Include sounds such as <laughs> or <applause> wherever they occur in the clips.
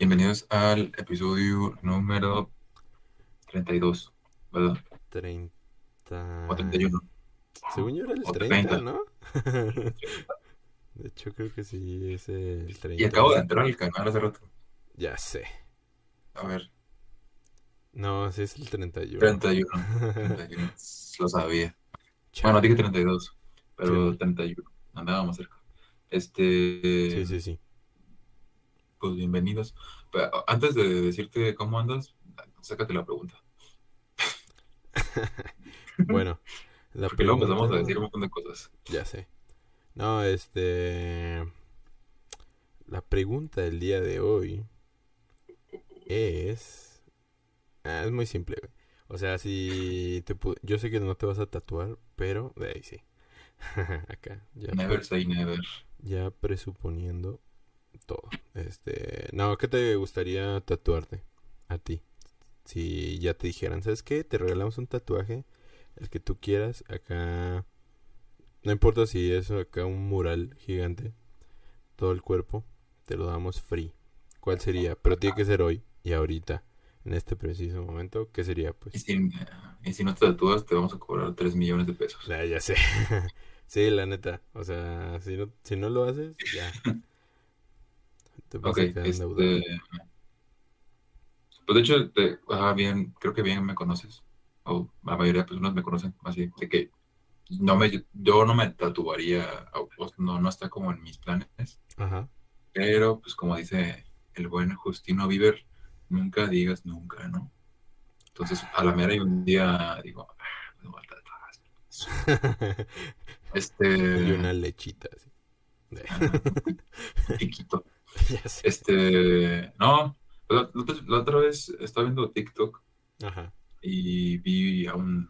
Bienvenidos al episodio número 32, ¿verdad? 30. O 31. Según yo era el O 30, 30. ¿no? De hecho, creo que sí es el 30. Y acabo de entrar al canal hace rato. Ya sé. A ver, No, sí es el 31. 31. 31. Lo sabía. Bueno, dije 32, pero Sí. 31. Andábamos cerca. Este, Sí, sí, sí. Pues bienvenidos. Pero antes de decirte cómo andas, sácate la pregunta. <laughs> Bueno, la Porque luego pregunta- empezamos a decir un montón de cosas. Ya sé. No, este. La pregunta del día de hoy es. Ah, es muy simple, güey. O sea, si te pu- Yo sé que no te vas a tatuar, pero de ahí sí. <laughs> Acá, ya, Never say never. ya presuponiendo todo. Este. No, ¿qué te gustaría tatuarte a ti? Si ya te dijeran, ¿sabes qué? Te regalamos un tatuaje, el que tú quieras, acá. No importa si es acá un mural gigante, todo el cuerpo, te lo damos free. ¿Cuál sería? Pero tiene que ser hoy y ahorita, en este preciso momento. ¿Qué sería? Y Pues, si, y si no te tatúas, te vamos a cobrar 3 millones de pesos. ya, ya sé. <laughs> sí, la neta. O sea, si no, si no lo haces, ya. <laughs> Te vas Ok, a quedar endeudado. este... Pues de hecho, te- ah, bien, creo que bien me conoces. O la mayoría de personas me conocen así, de que no me, yo no me tatuaría, no, no está como en mis planes. Ajá. Pero, pues como dice el buen Justino Bieber, nunca digas nunca, ¿no? Entonces, a la mera y un día digo, ah, me voy a tatuar. <laughs> Este, y una lechita así. De- chiquito. <laughs> Este, no, la, la otra- vez estaba viendo TikTok Ajá. y vi a un,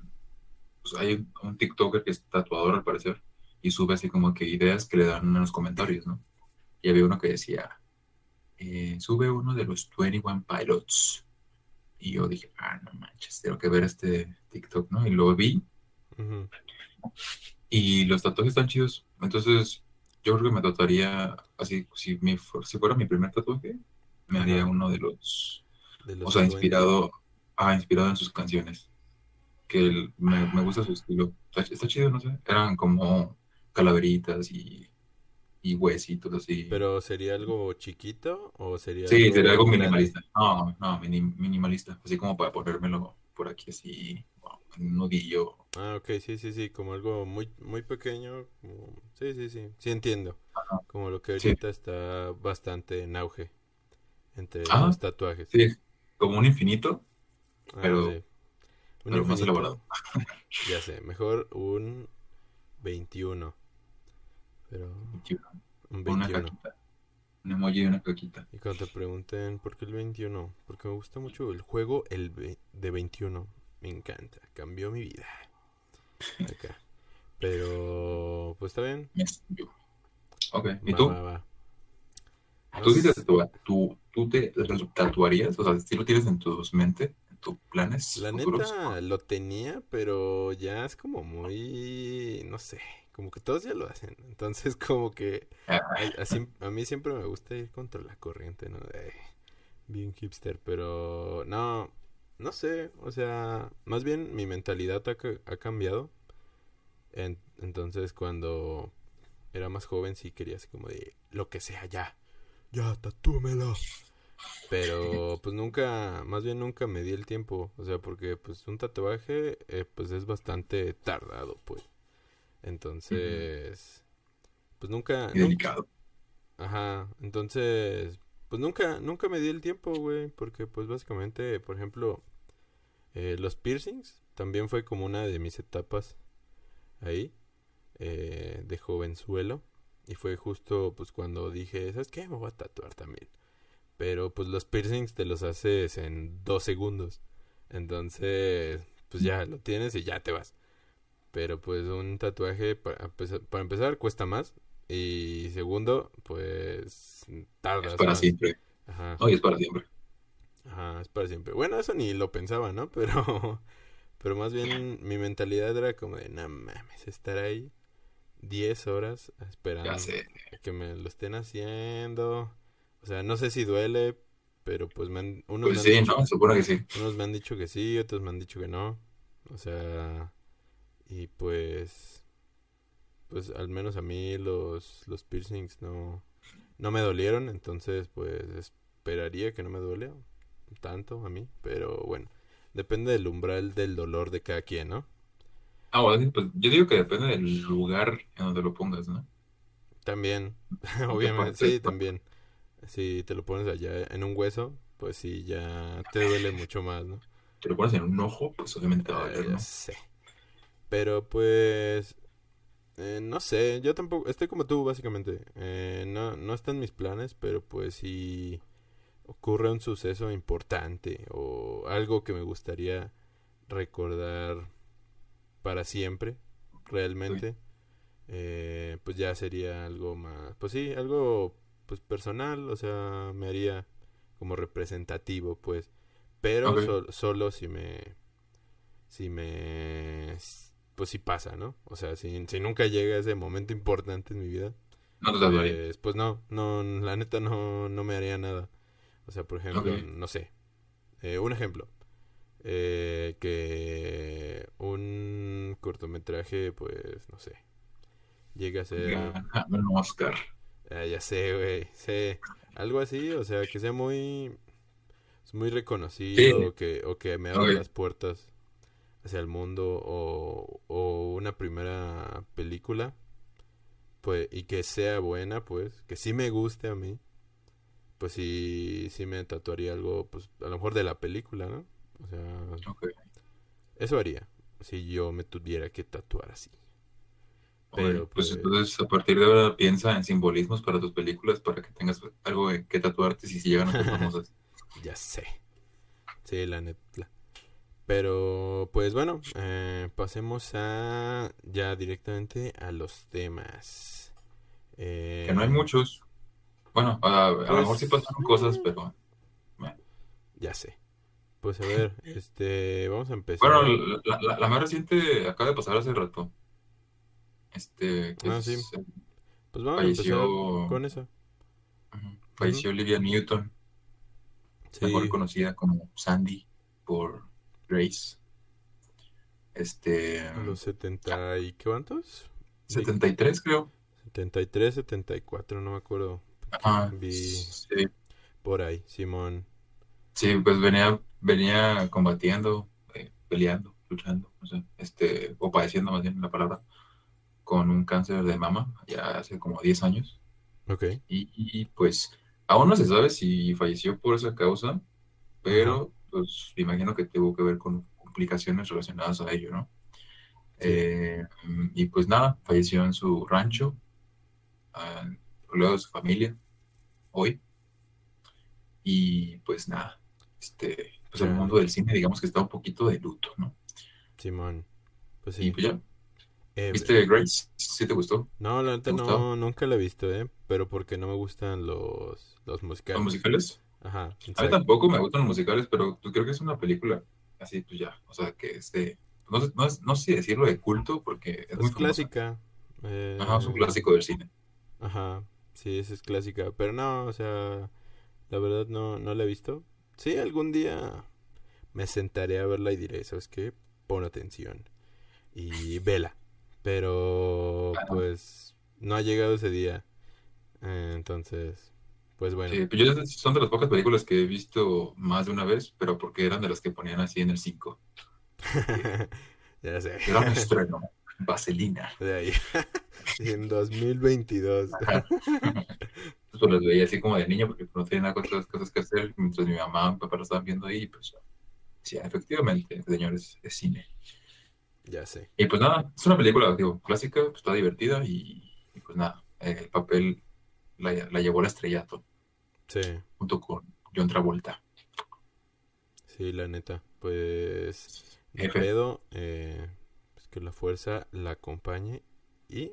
pues hay un TikToker que es tatuador al parecer y sube así como que ideas que le dan en los comentarios, ¿no? Y había uno que decía, eh, sube uno de los 21 Pilots. Y yo dije, ah, no manches, tengo que ver este TikTok, ¿no? Y lo vi y los tatuajes están chidos. Entonces, yo creo que me tatuaría así, si, fu- si fuera mi primer tatuaje, me haría uno de los De los o sea, 20. inspirado, ah, inspirado en sus canciones. Que el- me, me gusta su estilo. Está, está chido, no sé. Eran como calaveritas y, y huesitos así. Pero sería algo chiquito o sería sí, sería algo grande? minimalista. No, no, mini- minimalista. Así como para ponérmelo por aquí así, un nudillo. Ah, ok, sí, sí, sí, como algo muy, muy pequeño. como- Sí, sí, sí, sí entiendo. Ajá. Como lo que Sí. ahorita está bastante en auge entre los tatuajes. Sí, como un infinito. Ah, pero- sí. Un pero más elaborado. <laughs> Ya sé, mejor un 21. Pero un Una 21. caquita. Un emoji de una caquita. Y cuando te pregunten por qué el 21, porque me gusta mucho el juego el de 21. Me encanta, cambió mi vida. Acá. Pero, pues está bien. Me- Ok, ¿y Va, tú? va, va. ¿Tú, sí te tatua- tú, tú te tatuarías? O sea, si lo tienes en tus mente, en tus planes La futuros. neta lo tenía, pero ya es como muy, no sé, como que todos ya lo hacen. Entonces como que Ah, así- a mí siempre me gusta ir contra la corriente, ¿no? De, bien hipster, pero no, no sé, o sea, más bien mi mentalidad ha, ca- ha cambiado. En- entonces cuando era más joven sí quería así como de lo que sea, ya, ya, tatúamelo. Pero pues nunca, más bien nunca me di el tiempo, o sea, porque pues un tatuaje eh, pues es bastante tardado, pues. Entonces, pues nunca, delicado. ajá, entonces, pues nunca, nunca me di el tiempo, güey, porque pues básicamente, por ejemplo, eh, los piercings también fue como una de mis etapas ahí, eh, de jovenzuelo, y fue justo pues cuando dije, ¿sabes qué? Me voy a tatuar también. Pero pues los piercings te los haces en dos segundos. Entonces, pues ya lo tienes y ya te vas. Pero pues un tatuaje para, empezar- para empezar cuesta más. Y segundo, pues tardas Es para más. siempre. Ajá. No, y es para siempre. Ajá, es para siempre. Bueno, eso ni lo pensaba, ¿no? <laughs> Pero, pero más bien mi mentalidad era como de, no mames, estar ahí 10 horas esperando que me lo estén haciendo. O sea, no sé si duele, Pero pues me han, unos, Pues me han sí, dicho, ¿no? Supongo que sí. unos me han dicho que sí, otros me han dicho que no. O sea, y pues, pues al menos a mí los, los piercings no, no me dolieron, entonces pues esperaría que no me duele tanto a mí, pero bueno, depende del umbral del dolor de cada quien, ¿no? Ah, bueno, sí, pues yo digo que depende del lugar en donde lo pongas, ¿no? También, <laughs> obviamente, sí, también. Si te lo pones allá en un hueso, pues sí, ya te duele mucho más, ¿no? te lo pones en un ojo, pues obviamente te va a Eh, doler, ya ¿no? sé. Pero pues, eh, no sé, yo tampoco, estoy como tú básicamente. Eh, no, no está en mis planes, pero pues si ocurre un suceso importante o algo que me gustaría recordar para siempre, realmente, eh, pues ya sería algo más, pues sí, algo pues personal, o sea, me haría como representativo, pues, pero solo si me, si me, pues si pasa, ¿no? O sea, si, si nunca llega ese momento importante en mi vida, No te pues, pues no, no, la neta no, no me haría nada. O sea, por ejemplo, no sé, eh, un ejemplo, eh, que un cortometraje, pues, no sé, llega a ser, un Oscar. ah, ya sé, güey, sé, algo así, o sea, que sea muy, muy reconocido Sí. o que, o que me abra las puertas hacia el mundo o, o una primera película, pues, y que sea buena, pues, que sí me guste a mí, pues sí, sí me tatuaría algo, pues, a lo mejor de la película, ¿no? O sea, eso haría, si yo me tuviera que tatuar así. Pero, Pues pues, entonces a partir de ahora piensa en simbolismos para tus películas para que tengas algo que tatuarte si si llegan a ser <laughs> famosas. Ya sé. Sí, la neta. Pero, pues bueno, eh, pasemos a ya directamente a los temas. Eh, Que no hay muchos. Bueno, a, a lo Pues, mejor sí pasaron cosas, pero bueno. Ya sé. Pues a ver, <laughs> este, vamos a empezar. Bueno, la, la- la más reciente acaba de pasar hace rato. Este, que Ah, es- sí. Pues vamos a empezar falleció, con eso. falleció Olivia Newton, Sí, mejor conocida como Sandy por Grace. Este, a los 70 y ¿qué cuántos? Vi 73 creo. 73, 74, no me acuerdo. Ajá, Vi sí, por ahí, Simón. sí, pues venía, venía combatiendo, eh, peleando, luchando, no sé, este, o padeciendo más bien la palabra, con un cáncer de mama ya hace como 10 años. Ok. Y, y, pues aún no se sabe si falleció por esa causa, pero pues imagino que tuvo que ver con complicaciones relacionadas a ello, ¿no? Sí. Eh, y pues nada, falleció en su rancho, ah, luego de su familia, hoy. Y pues nada, este, pues el mundo del cine digamos que está un poquito de luto, ¿no? Simón. Pues Y sí. pues ya, Eh, ¿viste Grace? ¿Sí te gustó? No, la ¿Te neta gustó? no, nunca la he visto, ¿eh? Pero porque no me gustan los, los ¿Los musicales. musicales? Ajá, A mí tampoco me gustan los musicales, pero pues, creo que es una película así, pues ya, o sea, que es de, no, sé- no, es- no sé decirlo de culto, porque es muy Es famosa. clásica. Ajá, es un eh, clásico del cine. Ajá, sí, esa es clásica. Pero no, o sea, la verdad no, no la he visto. Sí, algún día me sentaré a verla y diré, ¿sabes qué? Pon atención y vela. Pero pues no ha llegado ese día. Eh, entonces, pues bueno. Sí, yo son de las pocas películas que he visto más de una vez, pero porque eran de las que ponían así en el 5. <laughs> Ya sé. Era un estreno, Vaselina. De ahí. <laughs> En 2022. Ajá. Pues las veía así como de niño porque no tenía nada otras cosas que hacer, mientras mi mamá y mi papá lo estaban viendo ahí, pues sí, efectivamente, señores, es cine. Ya sé. Y pues nada, es una película, digo, clásica, pues está divertida y, y pues nada, eh, el papel la, la llevó al estrellato Sí, junto con John Travolta. sí, la neta. Pues, Jefe. pedo. eh, pues que la fuerza la acompañe. Y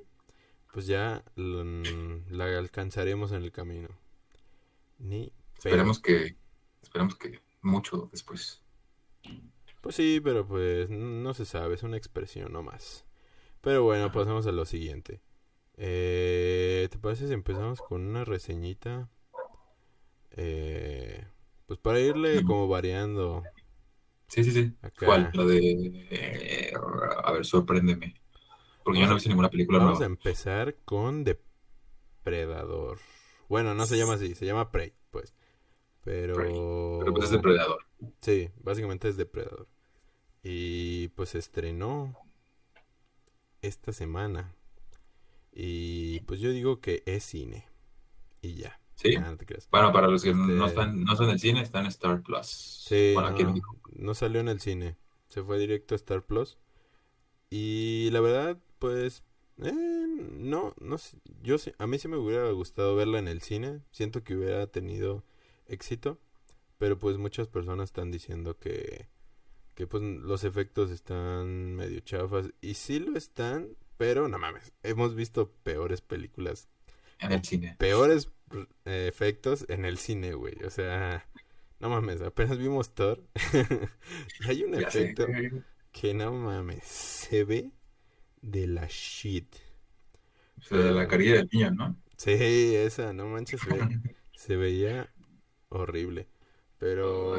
pues ya mm, la alcanzaremos en el camino. Ni. Esperemos que, esperemos que mucho después. Pues sí, pero pues no se sabe, es una expresión nomás. Pero bueno, Ajá. pasamos a lo siguiente. Eh, ¿te parece si empezamos con una reseñita? Eh, pues para irle como variando. Sí, sí, sí. ¿Cuál? La de... Eh, a ver, sorpréndeme. Porque yo no he visto ninguna película Vamos a empezar con Depredador. Bueno, no se llama así, se llama Prey, pues. Pero... Pero pues es Depredador. Sí, básicamente es Depredador. Y pues estrenó esta semana. Y pues yo digo que es cine. Y ya. Sí. Bueno, para los que no este están, no son en el cine, están en Star Plus. Sí, no, salió en el cine. Se fue directo a Star Plus. Y la verdad, pues, eh, no, no yo sí, a mí sí me hubiera gustado verla en el cine. Siento que hubiera tenido éxito. Pero pues muchas personas están diciendo que, que pues los efectos están medio chafas. Y sí lo están, pero no mames, hemos visto peores películas. En el cine. Peores eh, efectos en el cine, güey. O sea, no mames, apenas vimos Thor. <laughs> hay un efecto que no mames, se ve de la shit. O sea, de la carilla del niño, ¿no? Sí, esa, no manches, se, <laughs> veía horrible. Pero,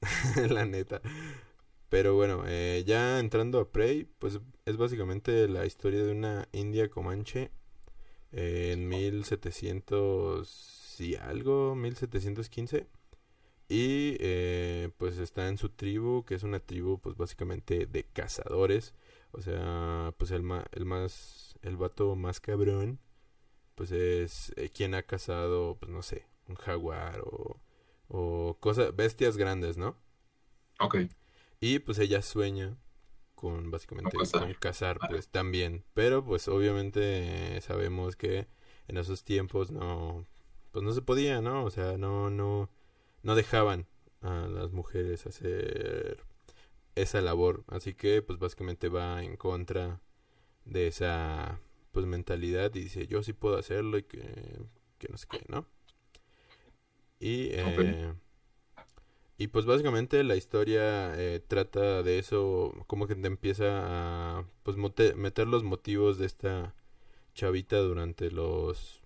<laughs> la neta. Pero bueno, eh, ya entrando a Prey, pues es básicamente la historia de una india comanche en 1700 y algo, 1715. Y eh, pues está en su tribu, que es una tribu pues básicamente de cazadores. O sea, pues el, el más, el vato más cabrón, pues es eh, quien ha cazado, pues no sé, un jaguar o, o cosas, bestias grandes, ¿no? Ok. Y pues ella sueña con básicamente con cazar pues también pero pues obviamente sabemos que en esos tiempos no pues no se podía no o sea no no no dejaban a las mujeres hacer esa labor. Así que pues básicamente va en contra de esa pues mentalidad y dice yo sí puedo hacerlo y que, que no sé qué no y eh, y pues básicamente la historia eh, trata de eso, como que te empieza a pues meter los motivos de esta chavita durante los,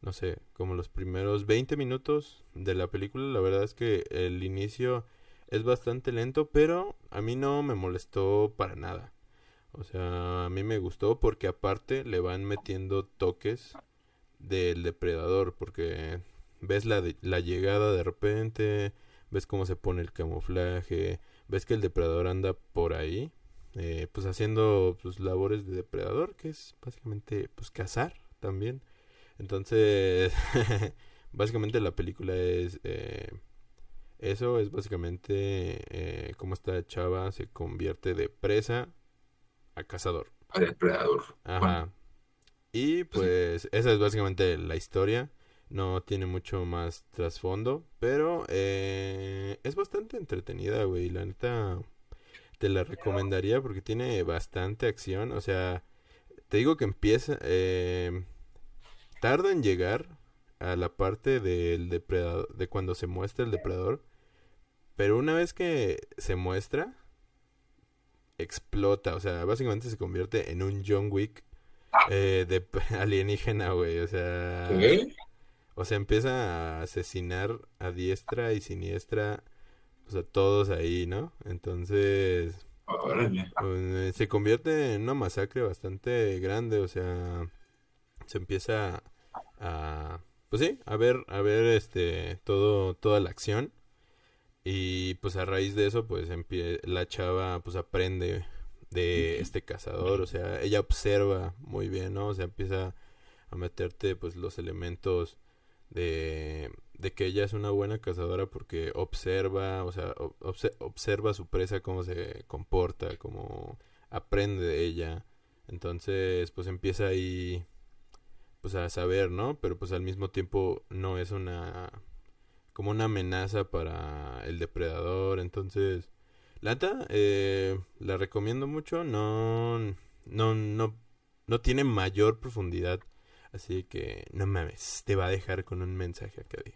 no sé, como los primeros 20 minutos de la película. La verdad es que el inicio es bastante lento, pero a mí no me molestó para nada. O sea, a mí me gustó porque aparte le van metiendo toques del depredador, porque ves la, la llegada de repente ves cómo se pone el camuflaje, ves que el depredador anda por ahí, eh, pues haciendo pues labores de depredador, que es básicamente pues cazar también. Entonces, <laughs> básicamente la película es eh, eso, es básicamente eh, cómo esta chava se convierte de presa a cazador. A depredador. Ajá. Y pues, pues esa es básicamente la historia. No tiene mucho más trasfondo, pero eh, es bastante entretenida, güey. La neta te la recomendaría porque tiene bastante acción. O sea, te digo que empieza... Eh, tarda en llegar a la parte del depredador, de cuando se muestra el depredador. Pero una vez que se muestra, explota. O sea, básicamente se convierte en un John Wick eh, de <laughs> alienígena, güey. O sea... O sea, empieza a asesinar a diestra y siniestra, o sea, todos ahí, ¿no? Entonces, pues, se convierte en una masacre bastante grande, o sea, se empieza a, pues sí, a ver, a ver, este, todo, toda la acción. Y pues a raíz de eso, pues la chava, pues aprende de este cazador, o sea, ella observa muy bien, ¿no? O sea, empieza a meterte, pues, los elementos de, que ella es una buena cazadora porque observa, o sea, observa su presa cómo se comporta, cómo aprende de ella. Entonces, pues empieza ahí pues a saber, ¿no? Pero pues al mismo tiempo no es una como una amenaza para el depredador, entonces Lata eh, la recomiendo mucho, no no no no tiene mayor profundidad Así que no mames, te va a dejar con un mensaje acá de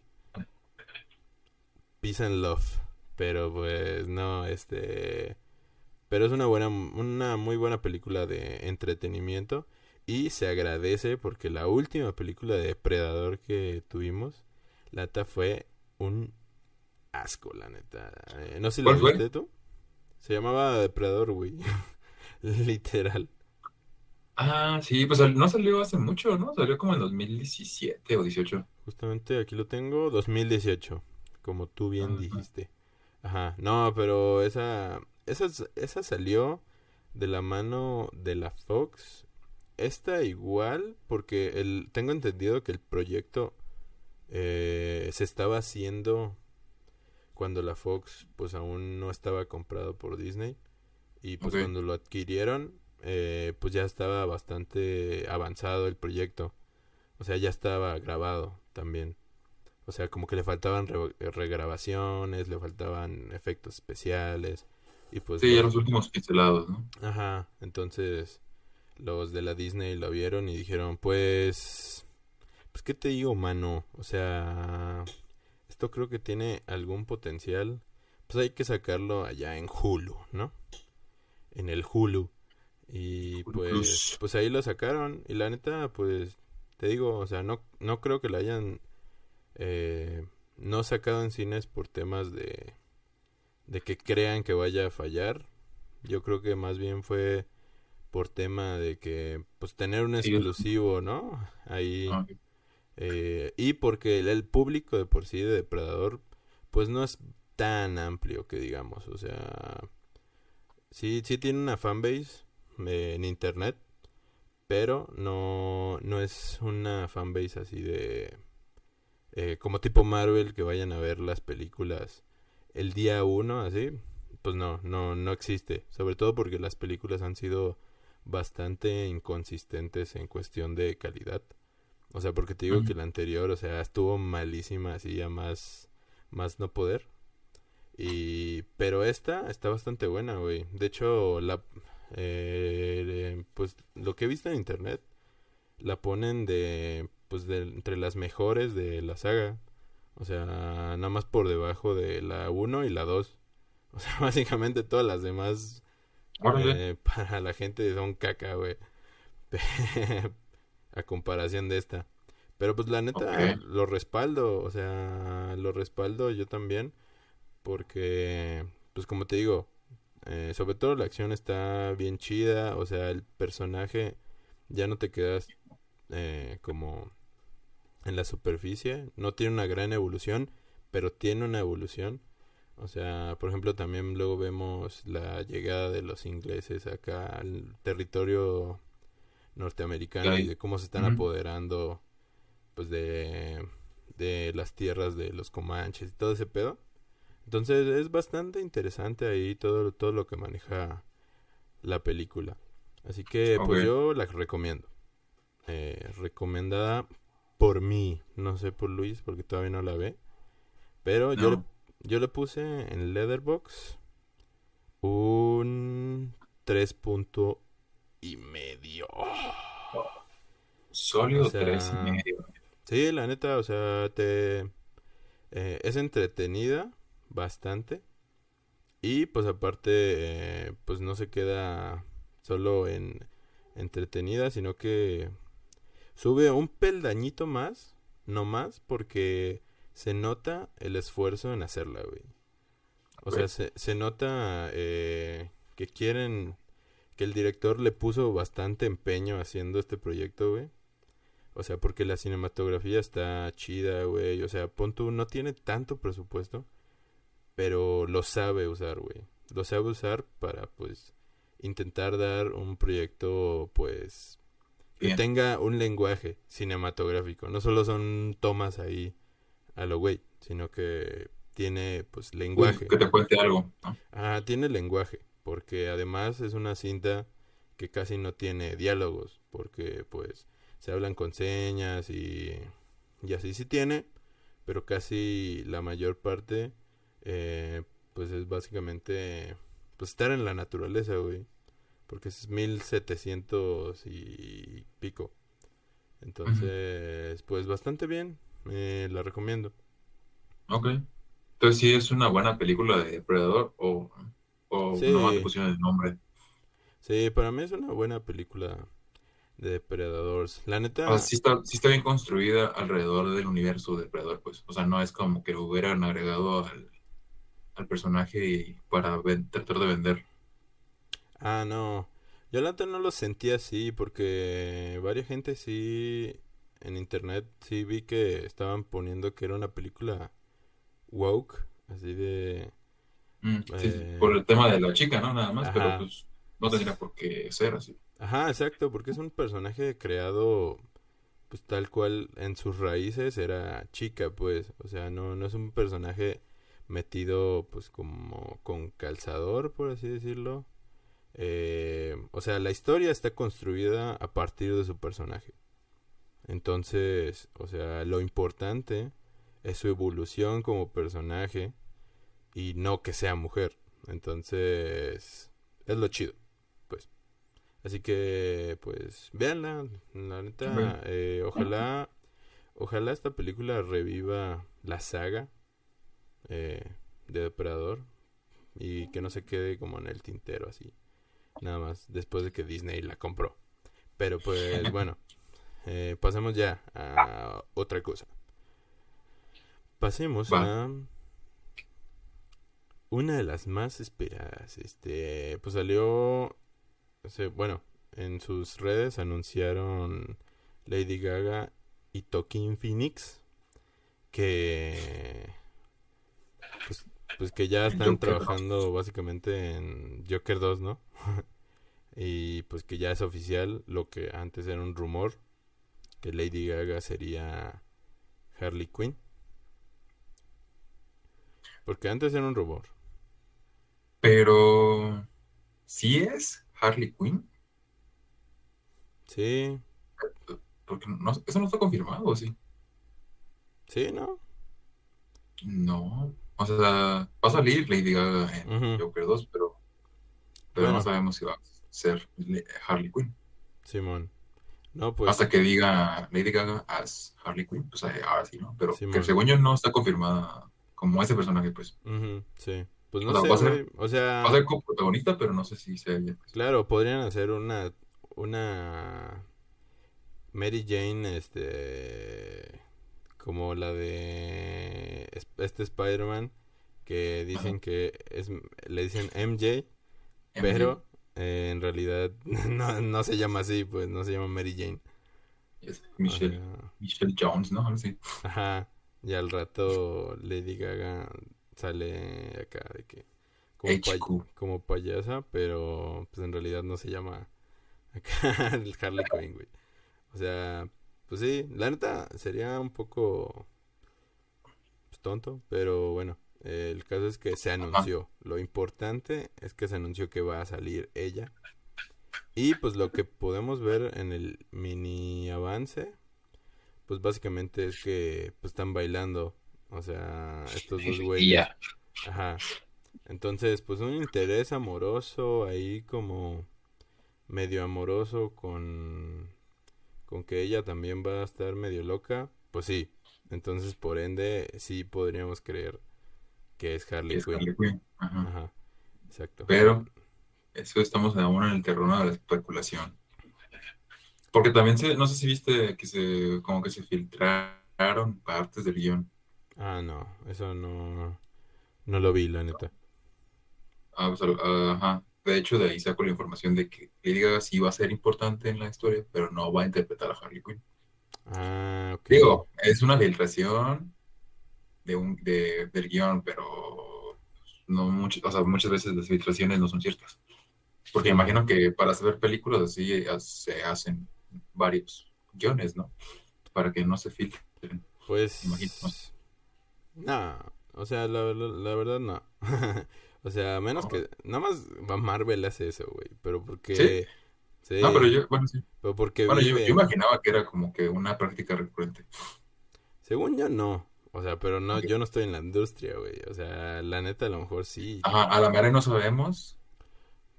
Peace and Love. Pero pues no, este... Pero es una buena, una muy buena película de entretenimiento. Y se agradece porque la última película de Predador que tuvimos, Lata, fue un asco, la neta. Eh, no sé si ¿Cuál lo fue? viste tú. Se llamaba Depredador, güey. <laughs> Literal. Ah, sí, pues no salió hace mucho, ¿no? Salió como en 2017 o 18. Justamente aquí lo tengo, 2018, como tú bien Ajá. dijiste. Ajá, no, pero esa, esa, esa salió de la mano de la Fox. Esta igual, porque el, tengo entendido que el proyecto eh, se estaba haciendo cuando la Fox pues aún no estaba comprado por Disney. Y pues cuando lo adquirieron, eh, pues ya estaba bastante avanzado el proyecto. O sea, ya estaba grabado también. O sea, como que le faltaban re- regrabaciones, le faltaban efectos especiales. Y pues Sí, ya los- los últimos pincelados, ¿no? Ajá, entonces los de la Disney lo vieron y dijeron, pues, pues, ¿qué te digo, mano? O sea, esto creo que tiene algún potencial. Pues hay que sacarlo allá en Hulu, ¿no? En el Hulu. Y pues, pues ahí lo sacaron. Y la neta, pues, te digo, o sea, no, no creo que lo hayan eh, no sacado en cines por temas de, de que crean que vaya a fallar. Yo creo que más bien fue por tema de que, pues, tener un exclusivo, ¿no? Ahí. Ah. Eh, y porque el, el público de por sí de Depredador, pues no es tan amplio que digamos, o sea, sí, sí tiene una fanbase eh, en internet, pero no, no es una fanbase así de, eh, como tipo Marvel, que vayan a ver las películas el día uno, así, pues no, no, no existe, sobre todo porque las películas han sido bastante inconsistentes en cuestión de calidad. O sea, porque te digo que la anterior, o sea, estuvo malísima, así a más, más no poder. Y, pero esta está bastante buena, güey. De hecho, la, eh, pues lo que he visto en internet, la ponen de, pues de, entre las mejores de la saga. O sea, nada más por debajo de la 1 y la 2. <laughs> O sea, básicamente todas las demás. Eh, <laughs> para la gente son caca, güey. <laughs> A comparación de esta. Pero pues la neta lo respaldo, o sea, lo respaldo yo también. Porque, pues como te digo, eh, sobre todo la acción está bien chida. O sea, el personaje ya no te quedas eh, como en la superficie. No tiene una gran evolución, pero tiene una evolución. O sea, por ejemplo, también luego vemos la llegada de los ingleses acá al territorio norteamericano y de cómo se están apoderando pues de, de las tierras de los comanches y todo ese pedo. Entonces es bastante interesante ahí todo, todo lo que maneja la película. Así que pues yo la recomiendo. Eh, recomendada por mí, no sé por Luis porque todavía no la ve. Pero No. yo le puse en Leatherbox un 3 punto y medio. Sólido O sea, y medio. Sí, la neta, o sea, te eh, es entretenida bastante y pues aparte eh, pues no se queda solo en entretenida, sino que sube un peldañito más, no más, porque se nota el esfuerzo en hacerla, güey. O sea, se, se nota eh, que quieren, que el director le puso bastante empeño haciendo este proyecto, güey. O sea, porque la cinematografía está chida, güey. O sea, pon tú, no tiene tanto presupuesto, pero lo sabe usar, güey. Lo sabe usar para, pues, intentar dar un proyecto, pues, que tenga un lenguaje cinematográfico. No solo son tomas ahí a lo güey, sino que tiene, pues, lenguaje. Que te cuente algo. ¿no? Ah, tiene lenguaje, porque además es una cinta que casi no tiene diálogos, porque pues se hablan con señas y, y así sí tiene, pero casi la mayor parte eh, pues es básicamente pues estar en la naturaleza, güey, porque es 1700 y pico. Entonces, pues bastante bien, eh, la recomiendo. Ok. Entonces, sí es una buena película de Depredador o, o Sí. nomás le pusieron el nombre. Sí, para mí es una buena película de Depredadores. La neta, sí está, sí está bien construida alrededor del universo de Depredador, pues. O sea, no es como que lo hubieran agregado al, al personaje para tratar de vender. Ah, no. Yo la no lo sentí así porque varias gente sí en internet sí vi que estaban poniendo que era una película woke, así de... Mm, eh, por el tema de la chica, ¿no? Nada más, pero pues no tendría por qué ser así. Ajá, exacto, porque es un personaje creado pues tal cual en sus raíces era chica, pues, o sea, no, no es un personaje metido pues como con calzador, por así decirlo. Eh, o sea, la historia está construida a partir de su personaje. Entonces, o sea, lo importante es su evolución como personaje y no que sea mujer. Entonces, es lo chido, pues. Así que, pues, véanla, la neta, eh, ojalá, ojalá esta película reviva la saga eh, de Depredador y que no se quede como en el tintero así, nada más después de que Disney la compró. Pero pues <laughs> bueno, eh, pasemos ya a otra cosa. Pasemos a una de las más esperadas. Este, pues salió, bueno, en sus redes anunciaron Lady Gaga y Tokin Phoenix que pues, pues que ya están trabajando básicamente en Joker 2, ¿no? <laughs> y pues que ya es oficial lo que antes era un rumor, que Lady Gaga sería Harley Quinn. Porque antes era un rumor. Pero, ¿sí es Harley Quinn? Sí. Porque no, eso no está confirmado, ¿sí? Sí, ¿no? No. O sea, va a salir Lady Gaga en Joker 2, pero, pero no sabemos si va a ser Harley Quinn. Simón. No, pues... Hasta que diga Lady Gaga as Harley Quinn, pues ahora sí, ¿no? Pero que según yo no está confirmada como ese personaje, pues. Sí. Pues no sé, ser, o sea... Va a ser como protagonista, pero no sé si sea ella. Pues. Claro, podrían hacer una... Una... Mary Jane, este como la de este Spider-Man que dicen que es le dicen MJ, pero eh, en realidad <laughs> no, no, se llama así, pues no se llama Mary Jane. Es Michelle, Jones, ¿no? Ajá. Y al rato Lady Gaga sale acá de que como, como payasa, pero pues en realidad no se llama acá <laughs> el Harley Quinn, güey. O sea, pues sí, la neta sería un poco pues, tonto, pero bueno, el caso es que se anunció. Lo importante es que se anunció que va a salir ella. Y pues lo que podemos ver en el mini avance, pues básicamente es que pues, están bailando. O sea, estos dos güeyes. Ajá. Entonces, pues un interés amoroso ahí como medio amoroso con con que ella también va a estar medio loca, pues sí. Entonces, por ende, sí podríamos creer que es Harley, Quinn. Ajá. Exacto. Pero eso estamos aún en el terreno de la especulación. Porque también se, no sé si viste que se, como que se filtraron partes del guion. Ah, no, eso no, no lo vi, la neta. Ah, pues, ajá. De hecho, de ahí saco la información de que Lady sí va a ser importante en la historia, pero no va a interpretar a Harley Quinn. Ah, ok. Digo, es una filtración de un, de, del guion, pero no mucho, o sea, muchas veces las filtraciones no son ciertas. Porque imagino que para hacer películas así se hacen varios guiones, ¿no? Para que no se filtren. Pues. Imagino. No, o sea, la, la verdad no. <laughs> O sea, menos que. Nada más Marvel hace eso, güey. Pero porque. ¿Sí? No, pero yo. Bueno, sí. Pero porque. Bueno, yo, imaginaba que era como que una práctica recurrente. Según yo, no. O sea, pero no, yo no estoy en la industria, güey. O sea, la neta, a lo mejor sí. Ajá, a la mera no sabemos.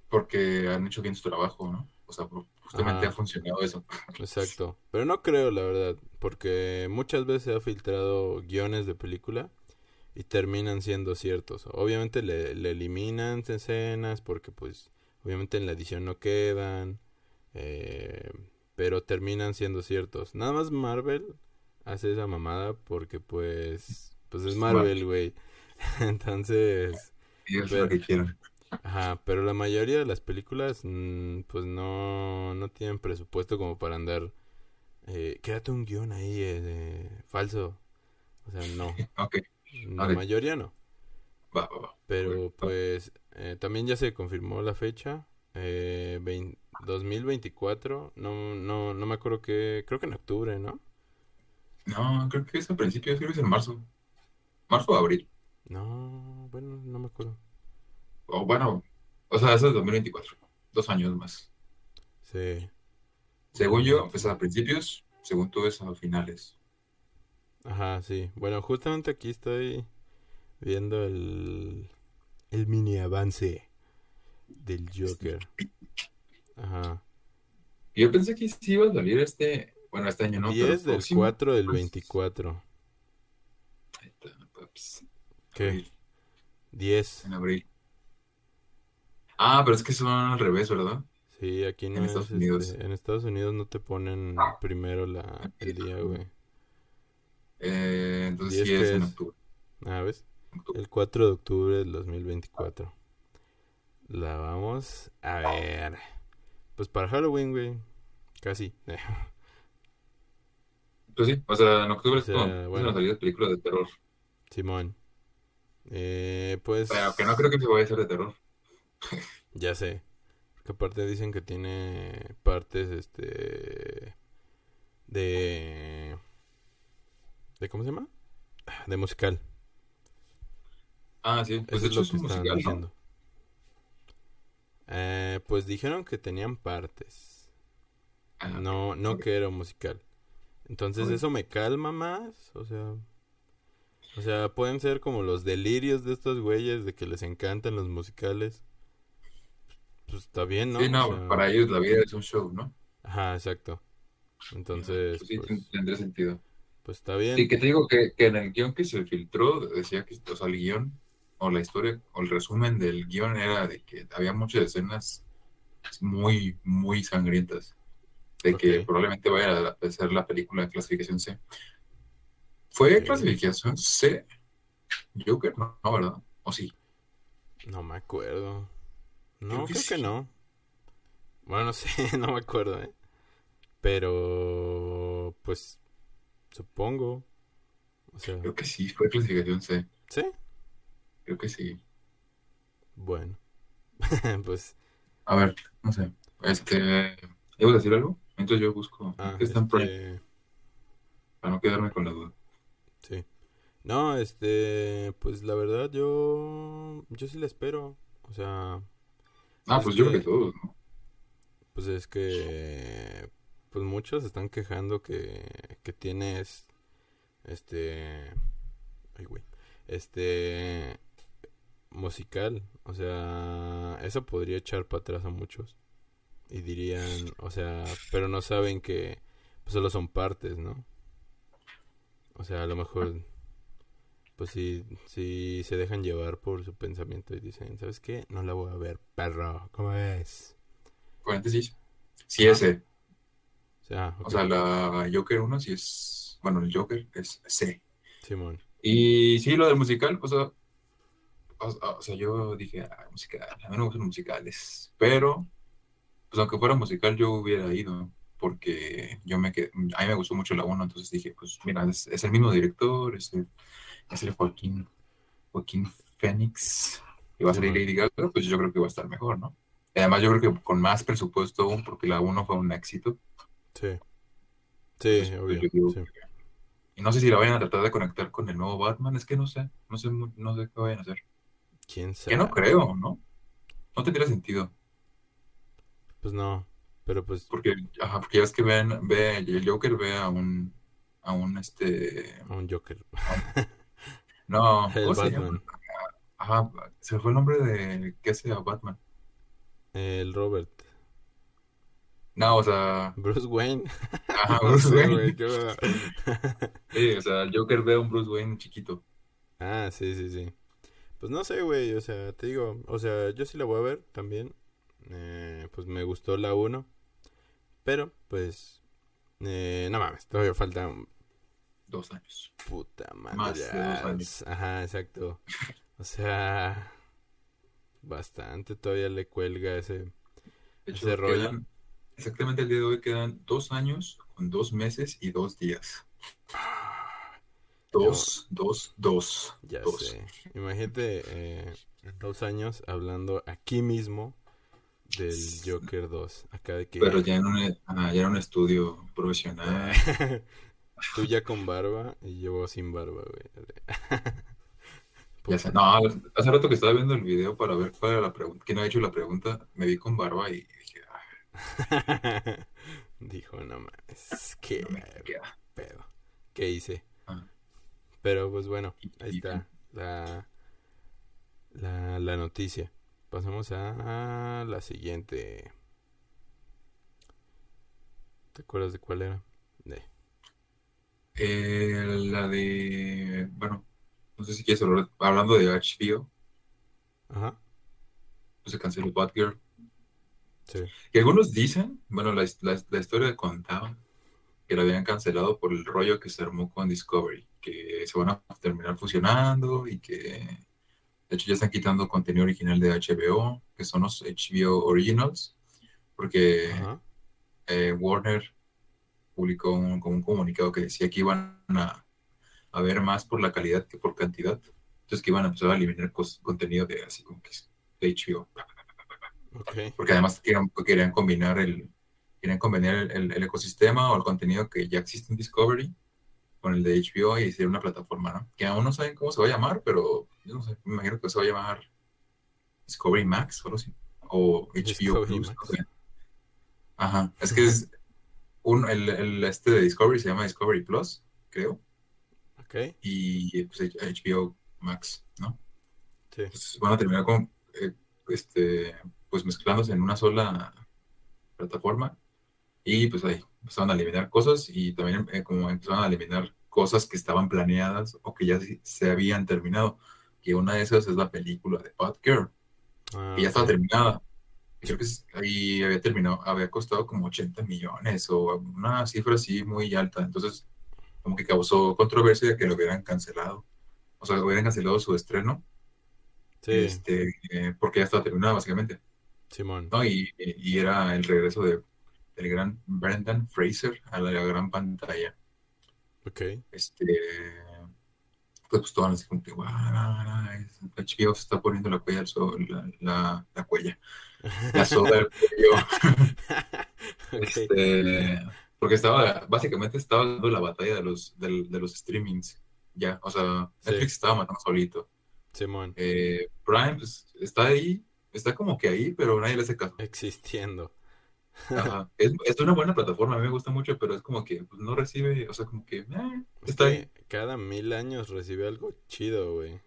Porque han hecho bien su trabajo, ¿no? O sea, justamente ha funcionado eso. <laughs> Exacto. Pero no creo, la verdad. Porque muchas veces se ha filtrado guiones de película y terminan siendo ciertos. Obviamente le, eliminan escenas porque pues obviamente en la edición no quedan, eh, pero terminan siendo ciertos. Nada más Marvel hace esa mamada porque pues pues es Marvel, güey. <laughs> Entonces, Y eso es Pero- lo que quiero. ajá, pero la mayoría de las películas, mm, pues no, no tienen presupuesto como para andar, eh, quédate un guion ahí eh, de- falso. O sea, no, <laughs> Ok, la mayoría no. va, va, va. Pero pues eh, también ya se confirmó la fecha, eh, vein- 2024, no, no, no me acuerdo qué, creo que en octubre, ¿no? No, creo que es a principios, creo que es en marzo. Marzo o abril. No, bueno, no me acuerdo. O bueno, o sea, eso es 2024. Dos años más. Sí. Según yo, es a principios, según tú es a finales. Ajá, sí. Bueno, justamente aquí estoy viendo el, el mini avance del Joker. Ajá. Yo pensé que sí iba a salir este, bueno, este año no, pero 10 del próximo. 4 del 24. Ahí está, pues, ¿Qué? abril, 10. En abril. Ah, pero es que son al revés, ¿verdad? Sí, aquí no En es, Estados este, Unidos. en Estados Unidos no te ponen primero la, el día, güey. Eh, entonces ¿Y sí es es en octubre. Ah, ¿ves? octubre. El 4 de octubre del 2024. La vamos a ver. Pues para Halloween, güey. Casi. <laughs> Pues sí, o sea, en octubre O es sea, empiezan bueno. las películas de terror. Simón. Eh, pues Pero que no creo que se vaya a hacer de terror. ya sé. Porque aparte dicen que tiene partes, este... De... ¿De cómo se llama? De musical. Ah, sí, pues Eso de es hecho lo es que un estaban musical, ¿no? diciendo. Eh, pues dijeron que tenían partes. Ah, No, no ok. que era musical. Entonces eso me calma más, o sea, o sea, pueden ser como los delirios de estos güeyes de que les encantan los musicales. Pues está bien, ¿no? Sí, O no, sea, para ellos la vida es un show, ¿no? Ajá, exacto. Entonces, Pues sí, pues, ten- tendría sentido. pues está bien. Sí, que te digo que, que en el guion que se filtró decía que, o sea, el guion o la historia o el resumen del guion era de que había muchas escenas muy, muy sangrientas. De que probablemente vaya a ser la película de clasificación C. ¿Fue clasificación C? Joker, no, no, ¿verdad? ¿O sí? No me acuerdo. No, Creo que creo que sí. no. Bueno, no <laughs> sé, no me acuerdo, ¿eh? Pero, pues, supongo. O sea, Creo que sí, fue clasificación C. ¿sí? Creo que sí. Bueno. <laughs> pues, A ver, no sé. Este, ¿ibas a decir algo? Entonces yo busco. ah, este, Para no quedarme con la duda. sí. No, este, pues la verdad yo, yo sí la espero. O sea, Ah, Es pues yo creo que todos, ¿no? pues es que, pues muchos están quejando que, que tienes, este, ay güey, este, musical. O sea, eso podría echar para atrás a muchos. Y dirían, o sea, pero no saben que pues, solo son partes, ¿no? O sea, a lo mejor, pues si, si se dejan llevar por su pensamiento y dicen, ¿sabes qué? No la voy a ver, perro, ¿cómo es? Paréntesis. Sí, ese. O sea, O sea, la Joker 1 sí es. Bueno, el Joker es C. Simón. Y sí, lo del musical, o sea. O, o sea, yo dije, ah, musical. A mí no me gustan musicales. Pero, pues aunque fuera musical, yo hubiera ido. Porque yo me quedé. A mí me gustó mucho la 1, entonces dije, pues mira, es, es el mismo director, es el, es el Joaquín. Joaquín Phoenix. Y va a salir. Lady Gaga, pues yo creo que va a estar mejor, ¿no? Y Además, yo creo que con más presupuesto aún, porque la 1 fue un éxito. Sí. Sí, Pues, obvio. digo sí. Y no sé si la vayan a tratar de conectar con el nuevo Batman, es que no sé, no sé, no sé qué vayan a hacer. ¿Quién Que no sabe? creo, ¿no? No tendría sentido, Pues no, pero pues, porque, ajá, porque ya ves que ven, ve, el Joker ve a un, a un, este, a un Joker. <laughs> no, <laughs> El ¿cómo se Batman. llama? Ajá, se fue el nombre de, ¿qué hace a Batman? El Robert. No, o sea, Bruce Wayne. ajá, <laughs> Bruce Wayne. Sí, o sea, el Joker ve a un Bruce Wayne chiquito. Ah, sí, sí, sí. Pues no sé, güey, o sea, te digo, o sea, yo sí la voy a ver también. Eh, pues me gustó la 1. Pero, pues, eh, no mames, todavía falta dos años. Puta madre. Más de dos años. Ajá, exacto. O sea, bastante todavía le cuelga ese, De hecho, ese rollo. quedan- exactamente el día de hoy quedan dos años con dos meses y dos días. Dos, dos, dos. Ya dos. sé. Imagínate eh, dos años hablando aquí mismo del Joker 2. Acá de que... Pero ya en un, ah, ya en un estudio profesional. <laughs> Tú ya con barba y yo sin barba, güey. Ya sé. No, hace rato que estaba viendo el video para ver cuál era la pregunta. ¿Quién ha hecho la pregunta? Me vi con barba y dije, ah, <laughs> Dijo, no mames, qué no pedo. ¿Qué hice? Ah. Pero pues bueno, ahí está la, la, la noticia. Pasamos a la siguiente. ¿Te acuerdas de cuál era? De. Eh, la de, bueno, no sé si quieres hablar, hablando de HBO, Ajá, pues se canceló Batgirl. sí. Que algunos dicen, bueno, la, la, la historia contaba que la habían cancelado por el rollo que se armó con Discovery, que se van a terminar fusionando y que de hecho ya están quitando contenido original de HBO, que son los HBO Originals, porque eh, Warner publicó un, un comunicado que decía que iban a, a ver más por la calidad que por cantidad. Entonces que iban a empezar a eliminar cos- contenido de así como que de HBO. Porque además querían, querían combinar el querían combinar el, el- el ecosistema o el contenido que ya existe en Discovery con el de HBO y hacer una plataforma, ¿no? Que aún no saben cómo se va a llamar, pero yo no sé, me imagino que se va a llamar Discovery Max o algo así. O HBO Discovery Plus, Max. no sé. Ajá, es que es un, el, el este de Discovery se llama Discovery Plus, creo, Ok. y pues, HBO Max, ¿no? Sí. pues, van a terminar con eh, este pues mezclándose en una sola plataforma y pues ahí empezaron a eliminar cosas y también eh, como empezaron a eliminar cosas que estaban planeadas o que ya se- se habían terminado que una de esas es la película de Batgirl Ah, que ya estaba ok. terminada creo que ahí había terminado había costado como 80 millones o una cifra así muy alta entonces como que causó controversia de que lo hubieran cancelado o sea hubieran cancelado su estreno Sí, este, eh, porque ya estaba terminada básicamente, Simón. ¿no? Y, y era el regreso de, del gran Brendan Fraser a la, gran pantalla. Ok. Este, pues, pues todas así como que, "Guau, es- HBO se está poniendo la cuella al sol, la, la, la cuella, la soga al cuello. <laughs> Este, porque estaba, básicamente estaba dando la batalla de los, del- de, los streamings, ya, o sea, Sí. Netflix estaba matando solito. Simón. Eh, Prime, pues, está ahí, está como que ahí, pero nadie le hace caso. Existiendo. Ajá. <laughs> Es, es una buena plataforma, a mí me gusta mucho, pero es como que pues, no recibe, o sea, como que eh, Es está ahí. cada mil años recibe algo chido, güey.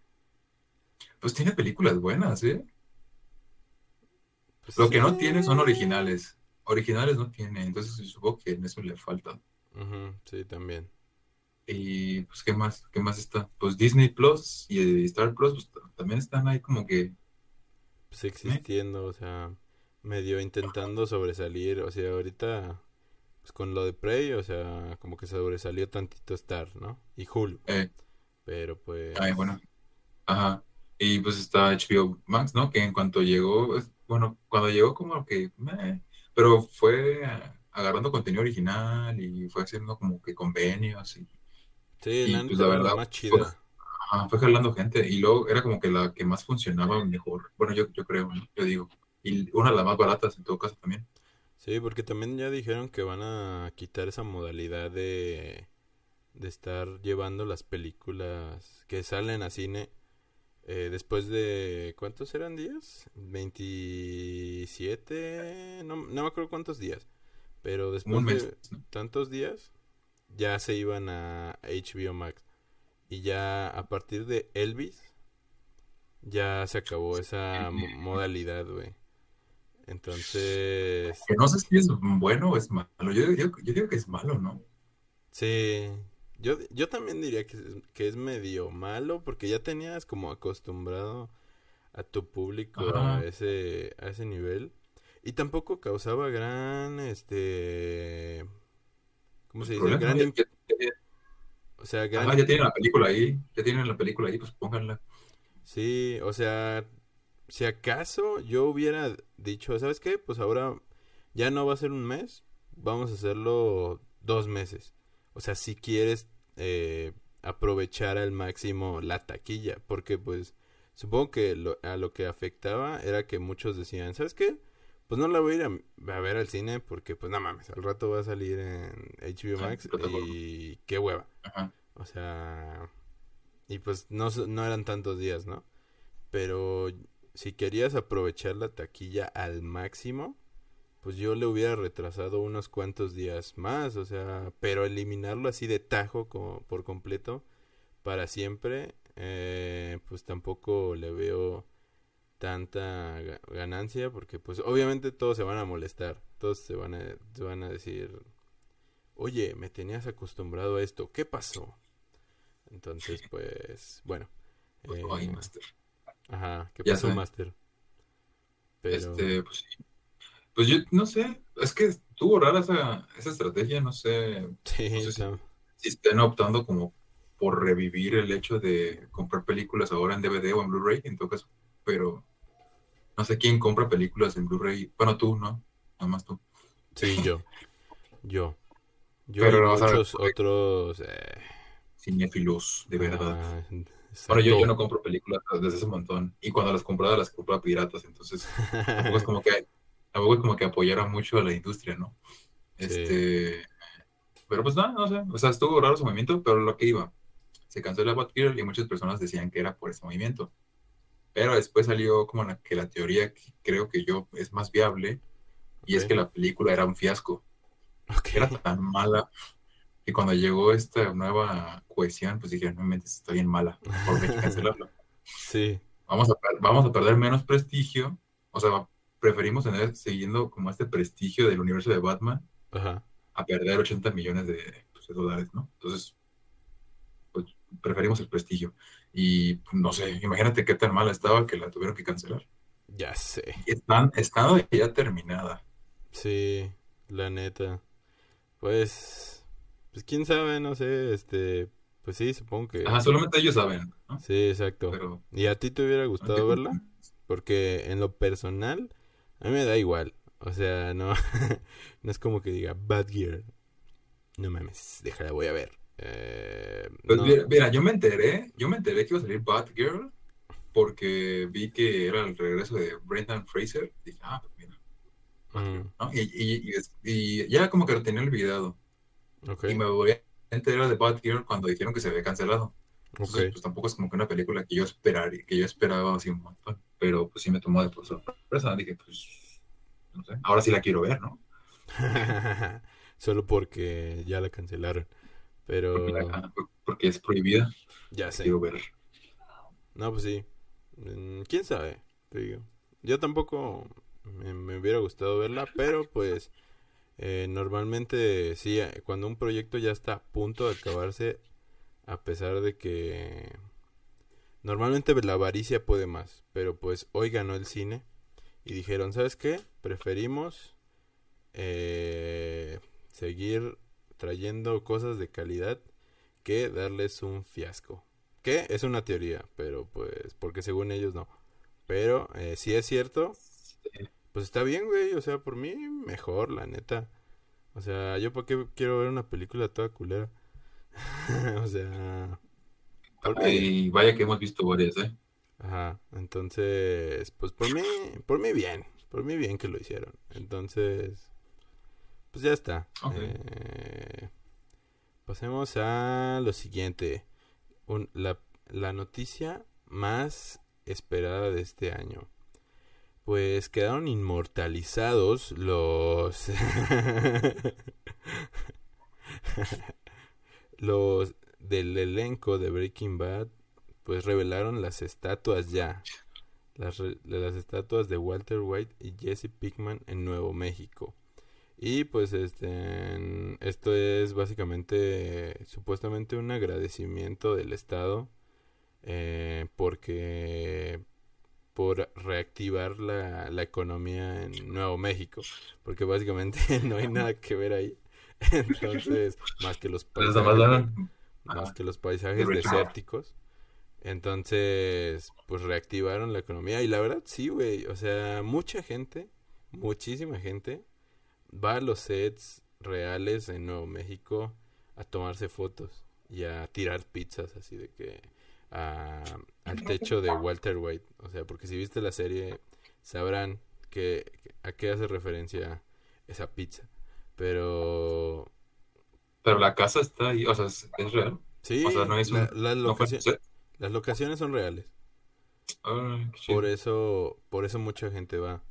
Pues tiene películas buenas, ¿eh? Pues Lo que no tiene son originales. Originales no tiene, entonces supongo que en eso le falta. Sí, también. Y pues, ¿qué más? ¿Qué más está? Pues Disney Plus y Star Plus pues, también están ahí como que, Pues existiendo, o sea, medio intentando sobresalir. O sea, ahorita, pues con lo de Prey, o sea, como que sobresalió tantito Star, ¿no? Y Hulu. eh, Pero pues. ay, bueno, ajá. Y pues está HBO Max, ¿no? Que en cuanto llegó, es- bueno, cuando llegó como que, meh, pero fue agarrando contenido original y fue haciendo como que convenios y Sí, y, la pues, la verdad, más fue- chida. ajá, fue jalando gente y luego era como que la que más funcionaba mejor. Bueno, yo, yo creo, ¿no? Yo digo. Y una de las más baratas en todo caso también. Sí, porque también ya dijeron que van a quitar esa modalidad de, de estar llevando las películas que salen a cine eh, después de... ¿Cuántos eran días? 27... No, no me acuerdo cuántos días. Pero después un mes. de ¿no? tantos días ya se iban a HBO Max. Y ya a partir de Elvis ya se acabó esa mo- modalidad, güey. Entonces... Que no sé si es bueno o es malo. Yo, yo, yo digo que es malo, ¿no? Sí, yo, yo también diría que es, que es medio malo porque ya tenías como acostumbrado a tu público a ese, a ese nivel y tampoco causaba gran, este, ¿cómo se dice? Problema, Gran ya- im- ya- ya- O sea, Ah, gran- ya tienen la película ahí, ya tienen la película ahí, pues pónganla. Sí, o sea, si acaso yo hubiera dicho, ¿sabes qué? Pues ahora ya no va a ser un mes, vamos a hacerlo dos meses. O sea, si quieres eh, aprovechar al máximo la taquilla, porque pues supongo que lo- a lo que afectaba era que muchos decían, ¿sabes qué? Pues no la voy a ir a, a ver al cine porque pues no mames, al rato va a salir en HBO Sí, Max y qué hueva. Ajá. O sea, y pues no, no eran tantos días, ¿no? Pero si querías aprovechar la taquilla al máximo, pues yo le hubiera retrasado unos cuantos días más, o sea, pero eliminarlo así de tajo como por completo para siempre, eh, pues tampoco le veo tanta ga- ganancia porque pues obviamente todos se van a molestar, todos se van a, se van a decir, oye, me tenías acostumbrado a esto, ¿qué pasó? Entonces, pues, bueno. Pues, eh, Master. Ajá, ¿qué Ya pasó, sé. Master? Pero, Este, pues sí. Pues yo no sé, es que estuvo rara esa, esa estrategia, no sé <laughs> sí, no sé si- si estén optando como por revivir el hecho de comprar películas ahora en DVD o en Blu-ray, en todo caso, pero no sé quién compra películas en Blu-ray. Bueno, tú, ¿no? Nada más tú. sí, yo, yo, yo Pero, y muchos otros, eh, Cinéfilos, de verdad. ah, Bueno, yo, exacto. yo no compro películas desde hace un montón. Y cuando las compraba, las compraba piratas. Entonces, tampoco es como que, tampoco es como que apoyara mucho a la industria, ¿no? Sí. Este. Pero pues nada, no sé. O sea, estuvo raro su movimiento, pero lo que iba. Se canceló Batgirl y muchas personas decían que era por ese movimiento. Pero después salió como la, que la teoría que creo que yo es más viable. Y es Ok. que la película era un fiasco. Ok. Era tan mala que cuando llegó esta nueva cohesión, pues dije, no mentes, está bien mala. Por hay que cancelarla. Sí, Vamos a, vamos a perder menos prestigio. O sea, preferimos tener siguiendo como este prestigio del universo de Batman ajá, a perder 80 millones de, pues, de dólares, ¿no? Entonces, pues preferimos el prestigio. Y pues, no sé, imagínate qué tan mala estaba que la tuvieron que cancelar. ya sé, Y están, estando ya terminada. sí, la neta, pues, pues quién sabe, no sé, este, pues sí, supongo que, Ajá, solamente ellos saben, ¿no? sí, exacto. Pero. ¿Y a ti te hubiera gustado verla? Porque en lo personal, a mí me da igual. O sea, no, <laughs> no es como que diga Bad Gear. No mames, déjala, voy a ver. Eh, Pues no, mira, mira, yo me enteré, yo me enteré que iba a salir Batgirl porque vi que era el regreso de Brendan Fraser. Dije, ah, pues mira, mm, ¿no? Y, y- y es- y ya como que lo tenía olvidado. Ok, Y me voy a enterar de Batgirl cuando dijeron que se había cancelado. Entonces, ok. pues tampoco es como que una película que yo esperaría, que yo esperaba así un montón. Pero pues sí me tomó de por sorpresa. Dije, pues, no sé, ahora sí la quiero ver, ¿no? <laughs> Solo porque ya la cancelaron. Pero Porque, la- porque es prohibida, ya sé. quiero ver. No, pues sí. Mm, ¿Quién sabe? Te digo. Yo tampoco me, me hubiera gustado verla, pero pues eh, normalmente sí, eh, cuando un proyecto ya está a punto de acabarse, a pesar de que normalmente la avaricia puede más, pero pues hoy ganó el cine y dijeron, ¿sabes qué? Preferimos eh, seguir trayendo cosas de calidad que darles un fiasco. Que es una teoría, pero pues, porque según ellos no. Pero eh, si es cierto, pues está bien, güey. O sea, por mí mejor, la neta. O sea, yo por qué quiero ver una película toda culera. <laughs> o sea. Y vaya que hemos visto varias, ¿eh? Ajá, entonces, pues por mí, por mí bien, por mí bien que lo hicieron. Entonces, pues ya está. Ok. Eh, pasemos a lo siguiente. Un- la, la noticia más esperada de este año. Pues quedaron inmortalizados los... <laughs> los del elenco de Breaking Bad pues revelaron las estatuas ya. Las, las estatuas de Walter White y Jesse Pickman en Nuevo México. Y pues este esto es básicamente supuestamente un agradecimiento del Estado eh, porque por reactivar la, la economía en Nuevo México. Porque básicamente <laughs> no hay nada que ver ahí. <laughs> Entonces, más que los paisajes, más Ajá. que los paisajes desérticos. Entonces, pues reactivaron la economía. Y la verdad, sí, güey. O sea, mucha gente, muchísima gente, va a los sets reales en Nuevo México a tomarse fotos y a tirar pizzas, así de que a- al techo de Walter White. O sea, porque si viste la serie, sabrán que a qué hace referencia esa pizza. Pero Pero la casa está ahí, o sea, es, es real. sí, O sea, no es un- la- las, No fue locaci- un set. las locaciones son reales. Por eso, por eso mucha gente va.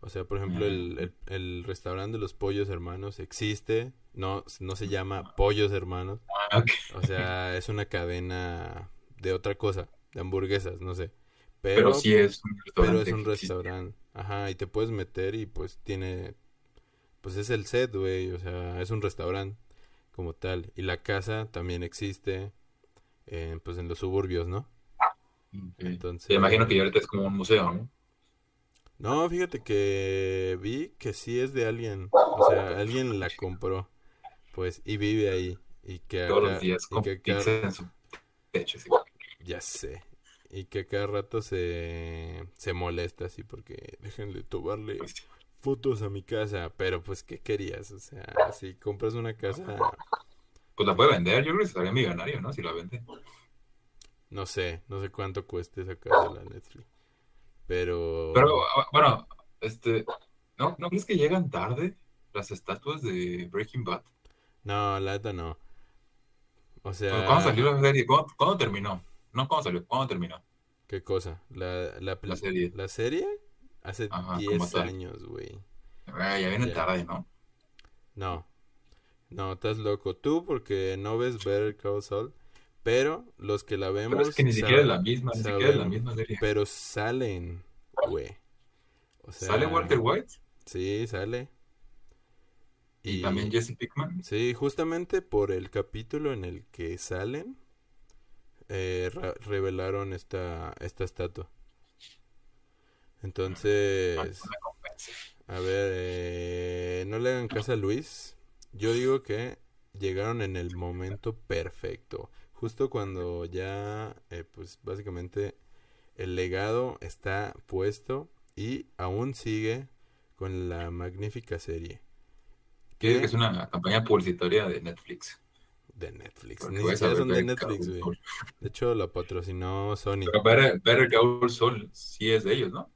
O sea, por ejemplo, el, Mm. el, el restaurante de los Pollos Hermanos existe. No, no se llama Pollos Hermanos. Ah. O sea, es una cadena de otra cosa, de hamburguesas, no sé. Pero, Pero, sí es un pero restaurante. es un restaurante. Ajá, y te puedes meter y pues tiene, pues es el set, güey. O sea, es un restaurante como tal. Y la casa también existe, eh, pues en los suburbios, ¿no? Entonces... Me imagino que ahorita es como un museo, ¿no? No, fíjate que vi que sí es de alguien. O sea, alguien la compró. Pues, y vive ahí. Y que Todos acá- los días con que cada- en su techo. así. Ya sé. Y que cada rato se, se molesta así porque déjenle tomarle Pues, fotos a mi casa. Pero pues, ¿qué querías? O sea, si compras una casa, pues la puede vender, yo creo que sería millonario, ¿no? Si la vende. no sé, no sé cuánto cueste esa casa la Netflix. Pero... Pero, ah, bueno, este, ¿no, ¿no crees que llegan tarde las estatuas de Breaking Bad? No, la neta no. O sea... ¿Cuándo salió la serie? ¿Cuándo, cuándo terminó? No, ¿cuándo salió? ¿Cuándo terminó? ¿Qué cosa? La, la, La serie. ¿La serie? Hace Ajá, 10 como tal. años, güey. Ya viene Ya. tarde, ¿no? No. No, estás loco. Tú porque no ves Better Call Saul. Pero los que la vemos. Pero es que ni siquiera es la misma, ni siquiera es la misma serie. Pero salen, güey. O sea, ¿Sale Walter White? Sí, sale. ¿Y también Jesse Pickman? Sí, justamente por el capítulo en el que salen, eh, revelaron esta, esta estatua. Entonces, a ver, eh, no le hagan caso a Luis. Yo digo que llegaron en el momento perfecto. Justo cuando ya, eh, pues básicamente el legado está puesto y aún sigue con la magnífica serie. ¿Qué? que es una campaña publicitaria de Netflix. De Netflix. Porque Ni siquiera son de Netflix, güey. De hecho, la patrocinó Sony. Pero Better, Better Call Saul sí es de ellos, ¿no?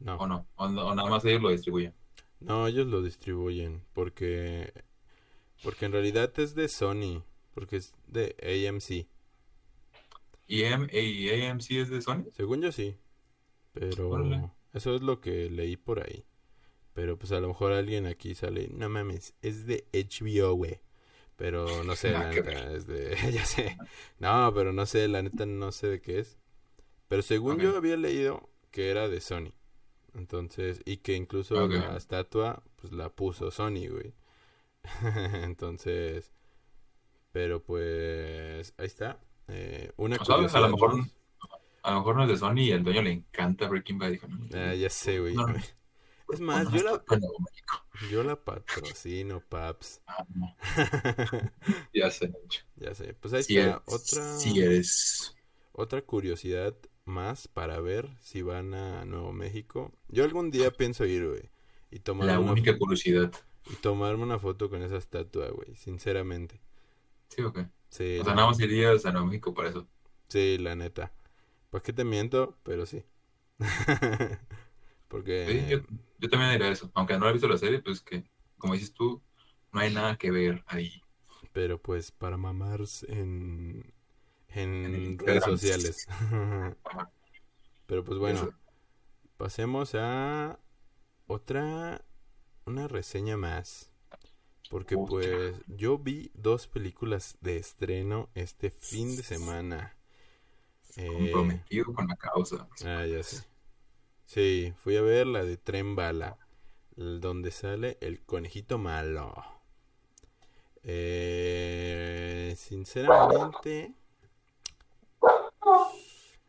No, ¿O no? ¿O, nada más ellos lo distribuyen? no, ellos lo distribuyen porque porque en realidad es de Sony, porque es de AMC. ¿Y, AM, y AMC es de Sony? Según yo sí, pero Órale. eso es lo que leí por ahí. Pero pues a lo mejor alguien aquí sale, no mames, es de HBO, güey. Pero no sé, <laughs> la neta, es de, <laughs> ya sé. No, pero no sé, la neta no sé de qué es. Pero según yo había leído que era de Sony. Entonces, y que incluso la estatua, pues la puso Sony, güey. <laughs> Entonces, pero pues, ahí está. Eh, una O sabes, a lo mejor-. A lo mejor no es de Sony y el dueño le encanta Breaking Bad. y Dijo, no, Ah, ya sé, güey. No. Es más, no, yo la, yo la patrocino, paps. Ah, no, <laughs> ya sé. ya sé. Pues ahí Si está eres, otra, eres. otra curiosidad más para ver si van a Nuevo México. Yo algún día pienso ir, güey. Y tomar La una, única curiosidad. y tomarme una foto con esa estatua, güey. Sinceramente. Sí, ok. Sí, O sea, nada más irías a Nuevo México para eso. sí, la neta. ¿Para qué te miento? Pero sí. <laughs> Porque... Sí, yo, yo también diría eso. Aunque no he visto la serie, pues que, como dices tú, no hay nada que ver ahí. Pero pues para mamar en, en redes sociales. <laughs> Pero pues bueno, Eso. pasemos a otra, una reseña más. Porque Otra. pues yo vi dos películas de estreno este fin de semana. Eh, Comprometido con la causa. ah, ya sé. Sí, fui a ver la de Tren Bala, donde sale el conejito malo. Eh, sinceramente,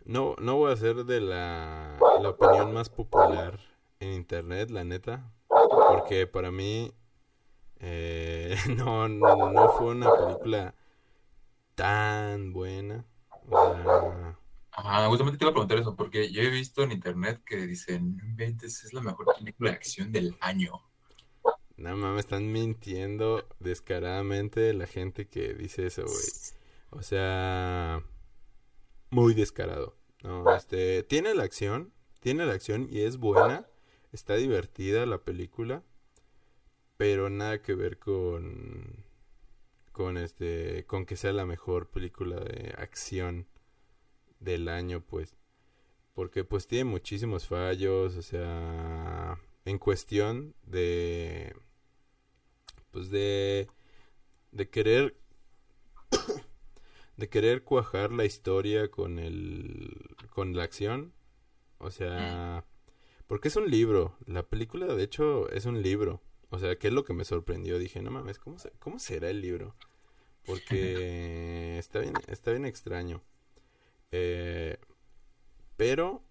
no, no voy a ser de la, la opinión más popular en internet, la neta, porque para mí eh, <laughs> no, no, no fue una película tan buena. O sea, Ajá, justamente te iba a preguntar eso, porque yo he visto en internet que dicen, "No inventes, es la mejor película de acción del año. no mames, están mintiendo descaradamente la gente que dice eso, güey. O sea, muy descarado. No, este, tiene la acción, tiene la acción y es buena, está divertida la película, pero nada que ver con con este con que sea la mejor película de acción del año, pues. Porque pues tiene muchísimos fallos, o sea, en cuestión de pues de de querer <coughs> de querer cuajar la historia con el con la acción, o sea, porque es un libro, la película de hecho es un libro. O sea, ¿qué es lo que me sorprendió? Dije, no mames, ¿cómo, se- cómo será el libro? Porque <laughs> está bien, está bien extraño. Eh, pero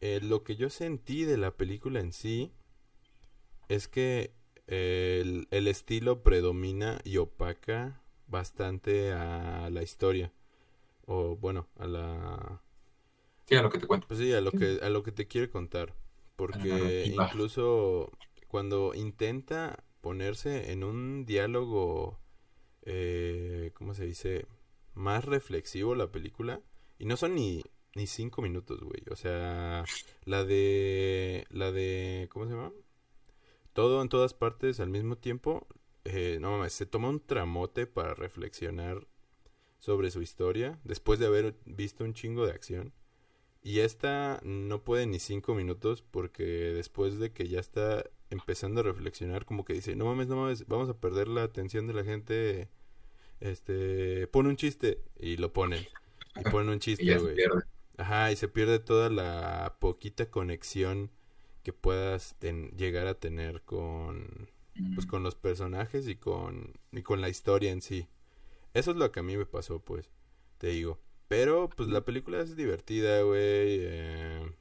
eh, lo que yo sentí de la película en sí es que eh, el, el estilo predomina y opaca bastante a la historia. O bueno, a la... Sí, a lo que te cuento. Pues sí, a lo que, a lo que te quiere contar. Porque incluso cuando intenta ponerse en un diálogo, eh, ¿cómo se dice? Más reflexivo la película. Y no son ni, ni cinco minutos, güey. O sea, la de... La de... ¿Cómo se llama? Todo en todas partes al mismo tiempo. eh, no mames, se toma un tramote para reflexionar sobre su historia. Después de haber visto un chingo de acción. Y esta no puede ni cinco minutos porque después de que ya está empezando a reflexionar, como que dice, no mames, no mames, vamos a perder la atención de la gente. Este, pone un chiste y lo ponen. Y ponen un chiste, <laughs> güey. pierde. Ajá, y se pierde toda la poquita conexión que puedas ten- llegar a tener con, pues, con los personajes y con, y con la historia en sí. Eso es lo que a mí me pasó, pues, te digo. Pero, pues, la película es divertida, güey. eh,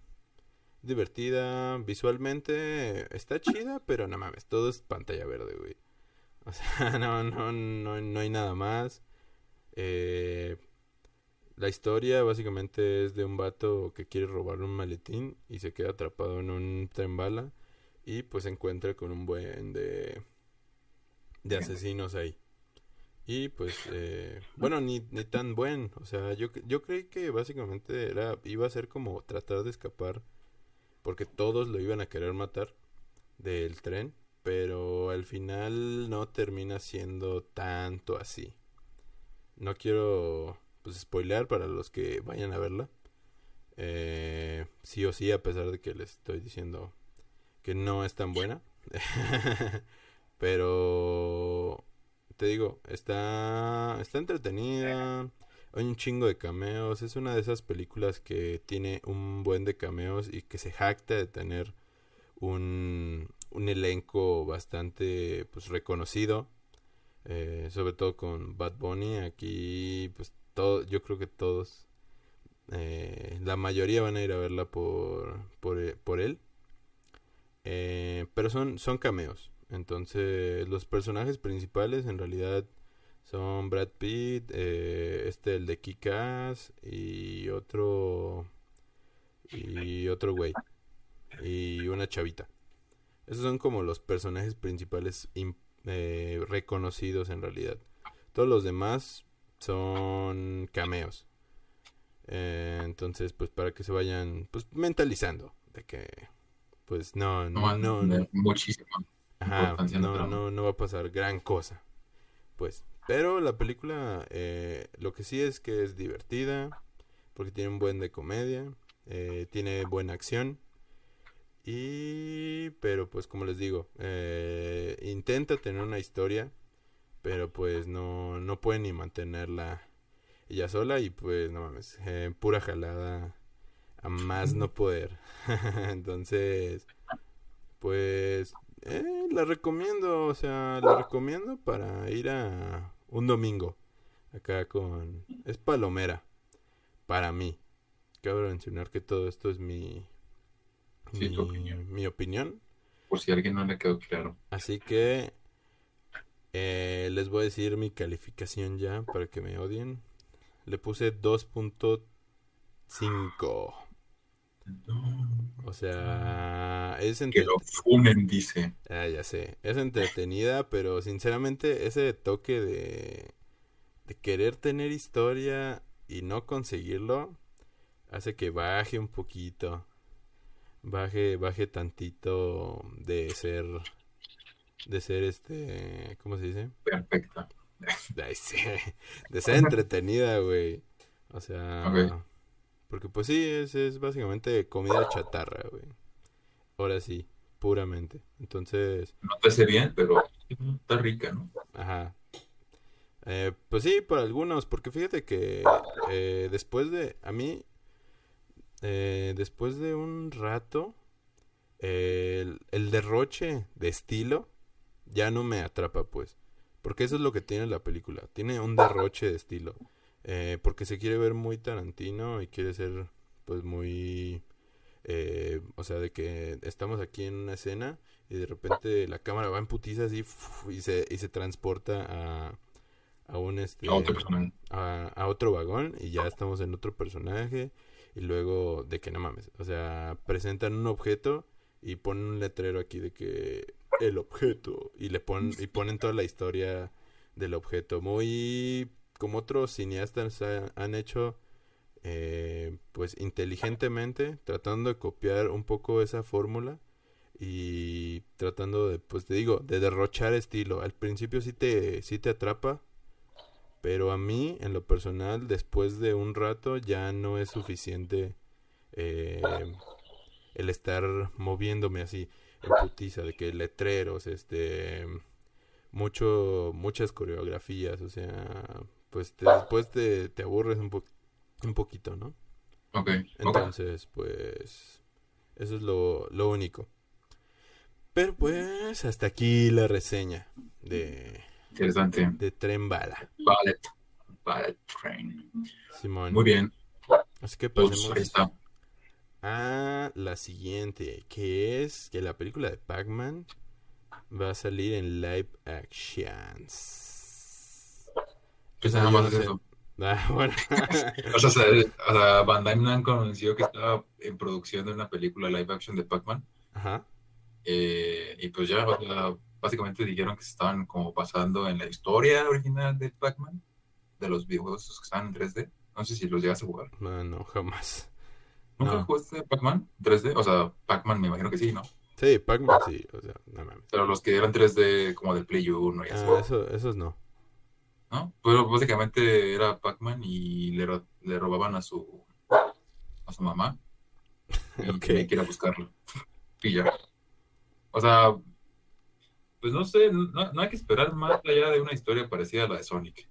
divertida, visualmente está chida, pero no mames, todo es pantalla verde, güey. O sea, <laughs> no, no, no, no hay nada más. Eh, la historia básicamente es de un vato que quiere robar un maletín y se queda atrapado en un tren bala y pues se encuentra con un buen de, de asesinos ahí. Y pues, eh, bueno, ni, ni tan buen. O sea, yo, yo creí que básicamente era, iba a ser como tratar de escapar porque todos lo iban a querer matar del tren, pero al final no termina siendo tanto así. No quiero pues spoilear para los que vayan a verla. Eh, sí o sí, a pesar de que les estoy diciendo que no es tan buena. <laughs> Pero te digo, está, está entretenida. Hay un chingo de cameos. Es una de esas películas que tiene un buen de cameos y que se jacta de tener un, un elenco bastante pues reconocido. Eh, sobre todo con Bad Bunny. Aquí, pues yo creo que todos, eh, la mayoría van a ir a verla por, por, eh, por él. Eh, pero son, son cameos. Entonces, los personajes principales en realidad son Brad Pitt, eh, este el de Kikas y otro y otro güey y una chavita. Esos son como los personajes principales reconocidos en realidad. Todos los demás son cameos. Eh, entonces, pues para que se vayan pues mentalizando de que pues no No, no no, muchísimo. Ajá, no, no, no va a pasar gran cosa. Pues, pero la película, eh, lo que sí es que es divertida, porque tiene un buen de comedia, eh, tiene buena acción, y, pero pues como les digo, eh, intenta tener una historia, pero pues no, no puede ni mantenerla ella sola, y pues no mames, eh, pura jalada, a más no poder. <laughs> Entonces, pues eh, la recomiendo, o sea, la recomiendo para ir a un domingo. Acá con... Es palomera. Para mí. Cabe mencionar que todo esto es mi... Sí, mi, opinión. mi opinión. Por si a alguien no le quedó claro. Así que... Eh, les voy a decir mi calificación ya para que me odien. Le puse 2.5. O sea, es Que entre... lo funen, dice. Ah, ya sé. Es entretenida, pero sinceramente ese toque de, de querer tener historia y no conseguirlo hace que baje un poquito. Baje, baje tantito de ser, de ser este, ¿cómo se dice? Perfecta. De ser entretenida, güey. O sea, porque pues sí, es, es básicamente comida chatarra, güey. Ahora sí, puramente. Entonces, No te hace bien, pero está rica, ¿no? Ajá. Eh, pues sí, para algunos, porque fíjate que eh, después de, a mí, eh, después de un rato, el, el derroche de estilo ya no me atrapa, pues. Porque eso es lo que tiene la película. Tiene un derroche de estilo. Eh, porque se quiere ver muy Tarantino y quiere ser, pues, muy... eh, o sea, de que estamos aquí en una escena y de repente la cámara va en putiza así y se, y se transporta a, a un este A otro personaje. a, a otro vagón y ya estamos en otro personaje y luego de que no mames, o sea, presentan un objeto y ponen un letrero aquí de que el objeto y le ponen y ponen toda la historia del objeto, muy como otros cineastas ha- han hecho eh, pues inteligentemente tratando de copiar un poco esa fórmula y tratando de pues te digo de derrochar estilo. Al principio sí te sí te atrapa pero a mí en lo personal después de un rato ya no es suficiente eh, el estar moviéndome así en putiza de que letreros este mucho muchas coreografías o sea pues te- después te, te aburres un, po- un poquito no Ok, entonces, pues, eso es lo, lo único. Pero pues, hasta aquí la reseña de, Interesante. de Tren Bala, Ballet. Ballet Train. Simón. Muy bien. Así que Pues pasemos ahí está. A la siguiente, que es que la película de Pac-Man va a salir en live actions. Pues nada más es eso. <laughs> Ah, bueno. <laughs> O sea, se- o sea, Van Damme anunció que estaba en producción de una película live action de Pac-Man. Ajá. eh, y pues ya, o sea, básicamente dijeron que se estaban como basando en la historia original de Pac-Man, de los videojuegos que estaban en 3D. No sé si los llegas a jugar. No, no, jamás. ¿Nunca No. jugaste Pac-Man 3D? O sea, Pac-Man me imagino que sí, ¿no? Sí, Pac-Man sí, o sea, no mames. Pero los que eran 3D como del Play 1 y así, Ah, eso, esos no. ¿no? Pero básicamente era Pac-Man y le, ro- le robaban a su a su mamá <laughs> y tenía que ir a buscarlo. <laughs> Y ya. O sea, pues no sé, no, no hay que esperar más allá de una historia parecida a la de Sonic.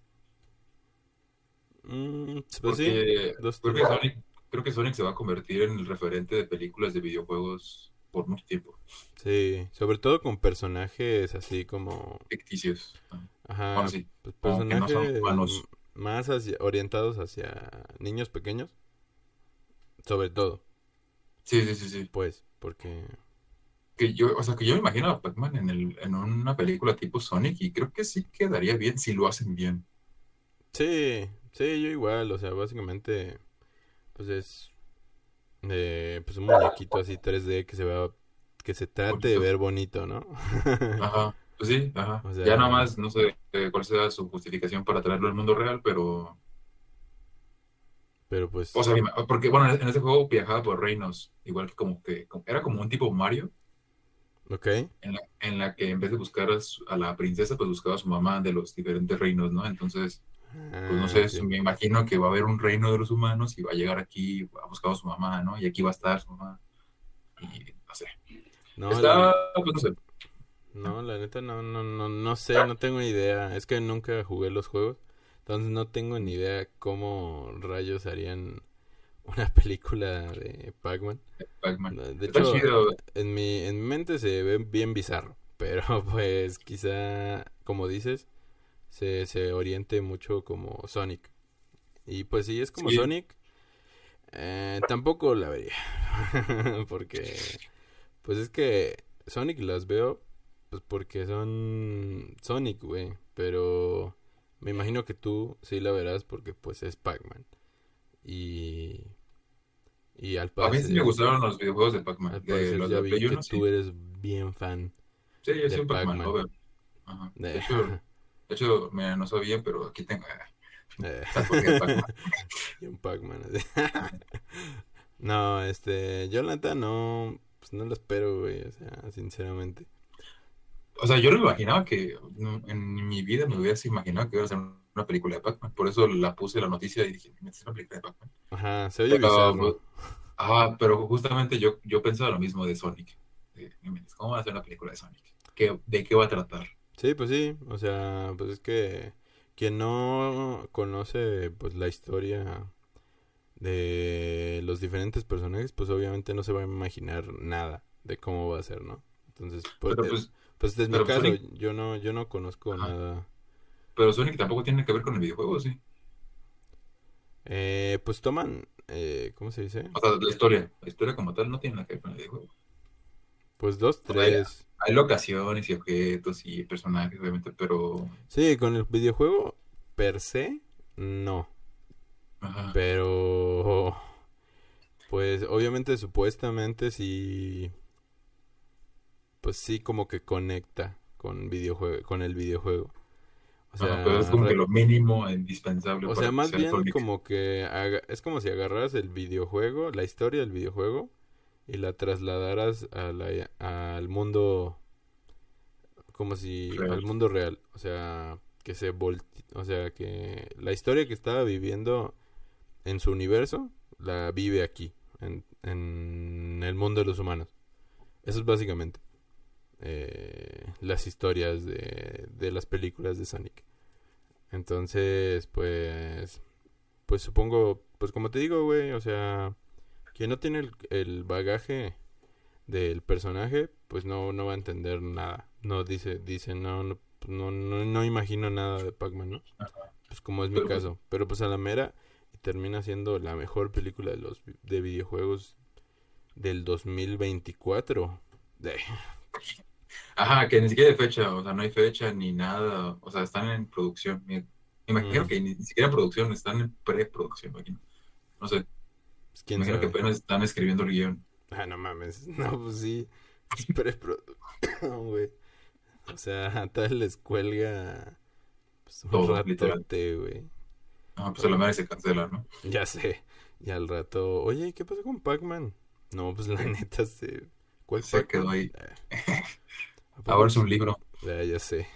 Mm, pues Porque sí, dos creo que tiros. Sonic, creo que Sonic se va a convertir en el referente de películas de videojuegos por mucho tiempo. Sí, sobre todo con personajes así como, Ficticios. ajá, Bueno, sí, pues no son personajes humanos. más hacia- orientados hacia niños pequeños, sobre todo, Sí, sí, sí, sí. pues, porque, Que yo, o sea, que yo me imagino a Pac-Man en, el, en una película tipo Sonic y creo que sí quedaría bien si lo hacen bien. sí, sí, yo igual, o sea, básicamente, pues es, eh, pues un muñequito así 3D que se vea, que se trate de ver bonito, ¿no? <laughs> Ajá, pues sí, ajá. O sea- ya nada más, no sé eh, cuál sea su justificación para traerlo al mundo real, pero... Pero pues, O sea, porque bueno, en ese juego viajaba por reinos, igual que como que era como un tipo Mario, ok, en la, en la que en vez de buscar a, su- a la princesa, pues buscaba a su mamá de los diferentes reinos, ¿no? Entonces, pues no sé, sí. me imagino que va a haber un reino de los humanos y va a llegar aquí a buscar a su mamá, ¿no? Y aquí va a estar su mamá. Y no sé. No, Está, la- pues no sé. No, la neta no, no, no, no sé, no tengo ni idea. Es que nunca jugué los juegos, entonces no tengo ni idea cómo rayos harían una <laughs> película de Pac-Man. Pac-Man. De hecho, en mi, en mi mente se ve bien bizarro, pero <laughs> pues quizá, como dices, se, se oriente mucho como Sonic. Y pues si es como Sí. Sonic, eh, tampoco la vería. <laughs> Porque, pues es que Sonic las veo, pues porque son Sonic, güey. Pero me imagino que tú sí la verás porque pues es Pac-Man. Y... Y al A mí sí me gustaron los videojuegos de Pac-Man. al parecer los ya de vi que 1, tú sí. eres bien fan. Sí, yo soy un Pac-Man. Ajá. De- De hecho, <laughs> <laughs> de hecho, mira, no sabía, pero aquí tengo. Eh. Pac-Man. <laughs> Y un Pac-Man. <laughs> no, este, yo la neta no, pues no lo espero, güey, o sea, sinceramente. O sea, yo no me imaginaba que en mi vida me hubiese imaginado que iba a ser una película de Pac-Man. Por eso la puse en la noticia y dije, "Mira, es una película de Pac-Man. Ajá, se oye Pero, pues, ah, pero justamente yo, yo pensaba lo mismo de Sonic. De, ¿Cómo va a ser una película de Sonic? ¿Qué, ¿De qué va a tratar? Sí, pues sí, o sea, pues es que quien no conoce pues la historia de los diferentes personajes, pues obviamente no se va a imaginar nada de cómo va a ser, ¿no? Entonces, pues, Pero pues, pues desde mi pero caso, Sonic- yo no, yo no conozco Ajá. nada. pero Sonic tampoco tiene que ver con el videojuego, ¿sí? Eh, pues toman, eh, ¿cómo se dice? O sea, la historia. La historia como tal no tiene nada que ver con el videojuego. Pues dos, tres. Hay locaciones y objetos y personajes, obviamente, pero... Sí, con el videojuego per se, no. Ajá. Pero, pues obviamente supuestamente sí, pues sí como que conecta con videojuego, con el videojuego. O Ajá, sea, pero es como re- que lo mínimo indispensable o para sea, más bien como que haga- es como si agarraras el videojuego, la historia del videojuego y la trasladaras a la- al mundo como si Real. al mundo real, o sea, que se o sea, que la historia que estaba viviendo en su universo la vive aquí, en, en el mundo de los humanos. Eso es básicamente eh, las historias de, de las películas de Sonic. Entonces, pues, pues supongo, pues como te digo, güey, o sea, quien no tiene el, el bagaje del personaje, pues no, no va a entender nada. No dice, dice, no, no, no, no, no imagino nada de Pac-Man, ¿no? Ajá. Pues como es mi Pero, pues, caso. Pero pues a la mera termina siendo la mejor película de los de videojuegos del 2024. De, <laughs> Ajá, que ni siquiera hay fecha, o sea, no hay fecha ni nada, o sea, están en producción. Imagino Mm. que ni siquiera en producción, están en preproducción, imagino. No sé, pues, me quién imagino que apenas están escribiendo el guion. Ah, no mames. <laughs> No, pues sí. <laughs> Preproducción, <coughs> güey. O sea, <laughs> tal les cuelga pues, un Todo, ratote, güey. No, pues a la madre se cancela, ¿no? Ya sé. Y al rato, oye, ¿qué pasó con Pac-Man? No, pues la neta se... ¿Cuál Se quedó ahí. ¿a poco Ahora es un libro. Ya, ya sé.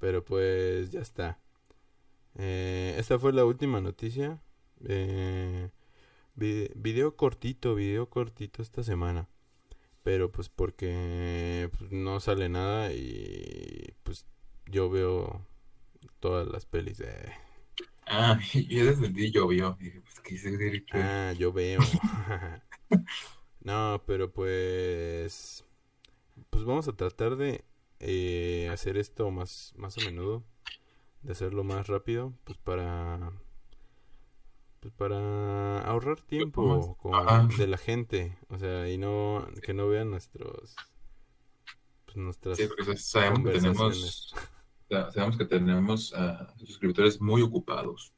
Pero pues ya está. Eh, esta fue la última noticia. Eh, vi- video cortito, video cortito esta semana. Pero pues porque pues, no sale nada y pues yo veo todas las pelis de... Ah, <laughs> yo desde llovió. Y dije, pues. Que- Ah, yo veo. <laughs> no, pero pues... Pues vamos a tratar de eh, hacer esto más, más a menudo. De hacerlo más rápido. Pues para... Pues para ahorrar tiempo con, Ajá. de la gente. O sea, y no... Que no vean nuestros... Pues nuestras... Sí, porque sabemos que tenemos, sabemos que tenemos suscriptores muy ocupados.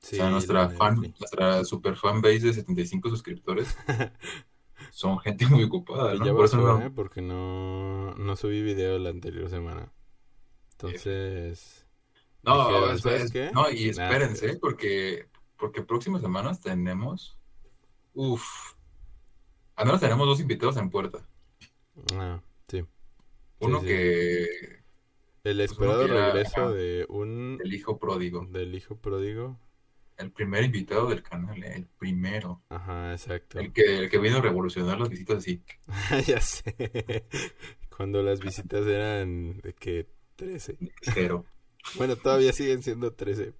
Sí, o sea, nuestra fan, sí. nuestra super fan base de 75 suscriptores <laughs> son gente muy ocupada, ¿no? ya Por eso no- ¿eh? Porque no, no subí video la anterior semana. Entonces... No, Dijeron, es- ¿sabes es- qué? no, y espérense, porque, porque próximas semanas tenemos, uff, al menos tenemos dos invitados en puerta. Ah, sí. Uno sí. que, El uno esperado regreso de un... el hijo pródigo, Del hijo pródigo. el primer invitado del canal, el primero, Ajá, exacto. el que, el que vino a revolucionar las visitas así. <laughs> ya sé. Cuando las visitas eran de que 13. Cero. Bueno, todavía siguen siendo 13.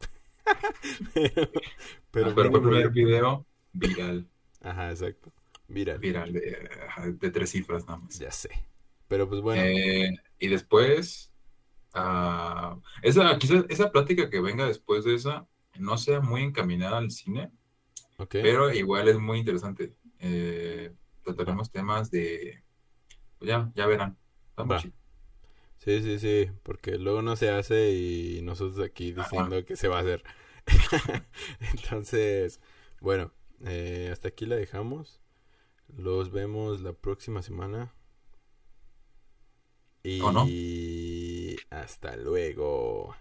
Pero, <laughs> pero Ah, pero fue el primer video viral, Ajá, exacto. Viral. viral de, tres cifras nada más. Ya sé. Pero pues bueno. Eh, y después, ah, esa, quizás esa plática que venga después de esa no sea muy encaminada al cine, pero igual es muy interesante. Eh, trataremos temas de, pues ya, ya verán. Está muy chido. Sí, sí, sí, porque luego no se hace y nosotros aquí diciendo que se va a hacer. <laughs> Entonces, bueno, eh, hasta aquí la dejamos. Los vemos la próxima semana. Y hasta luego.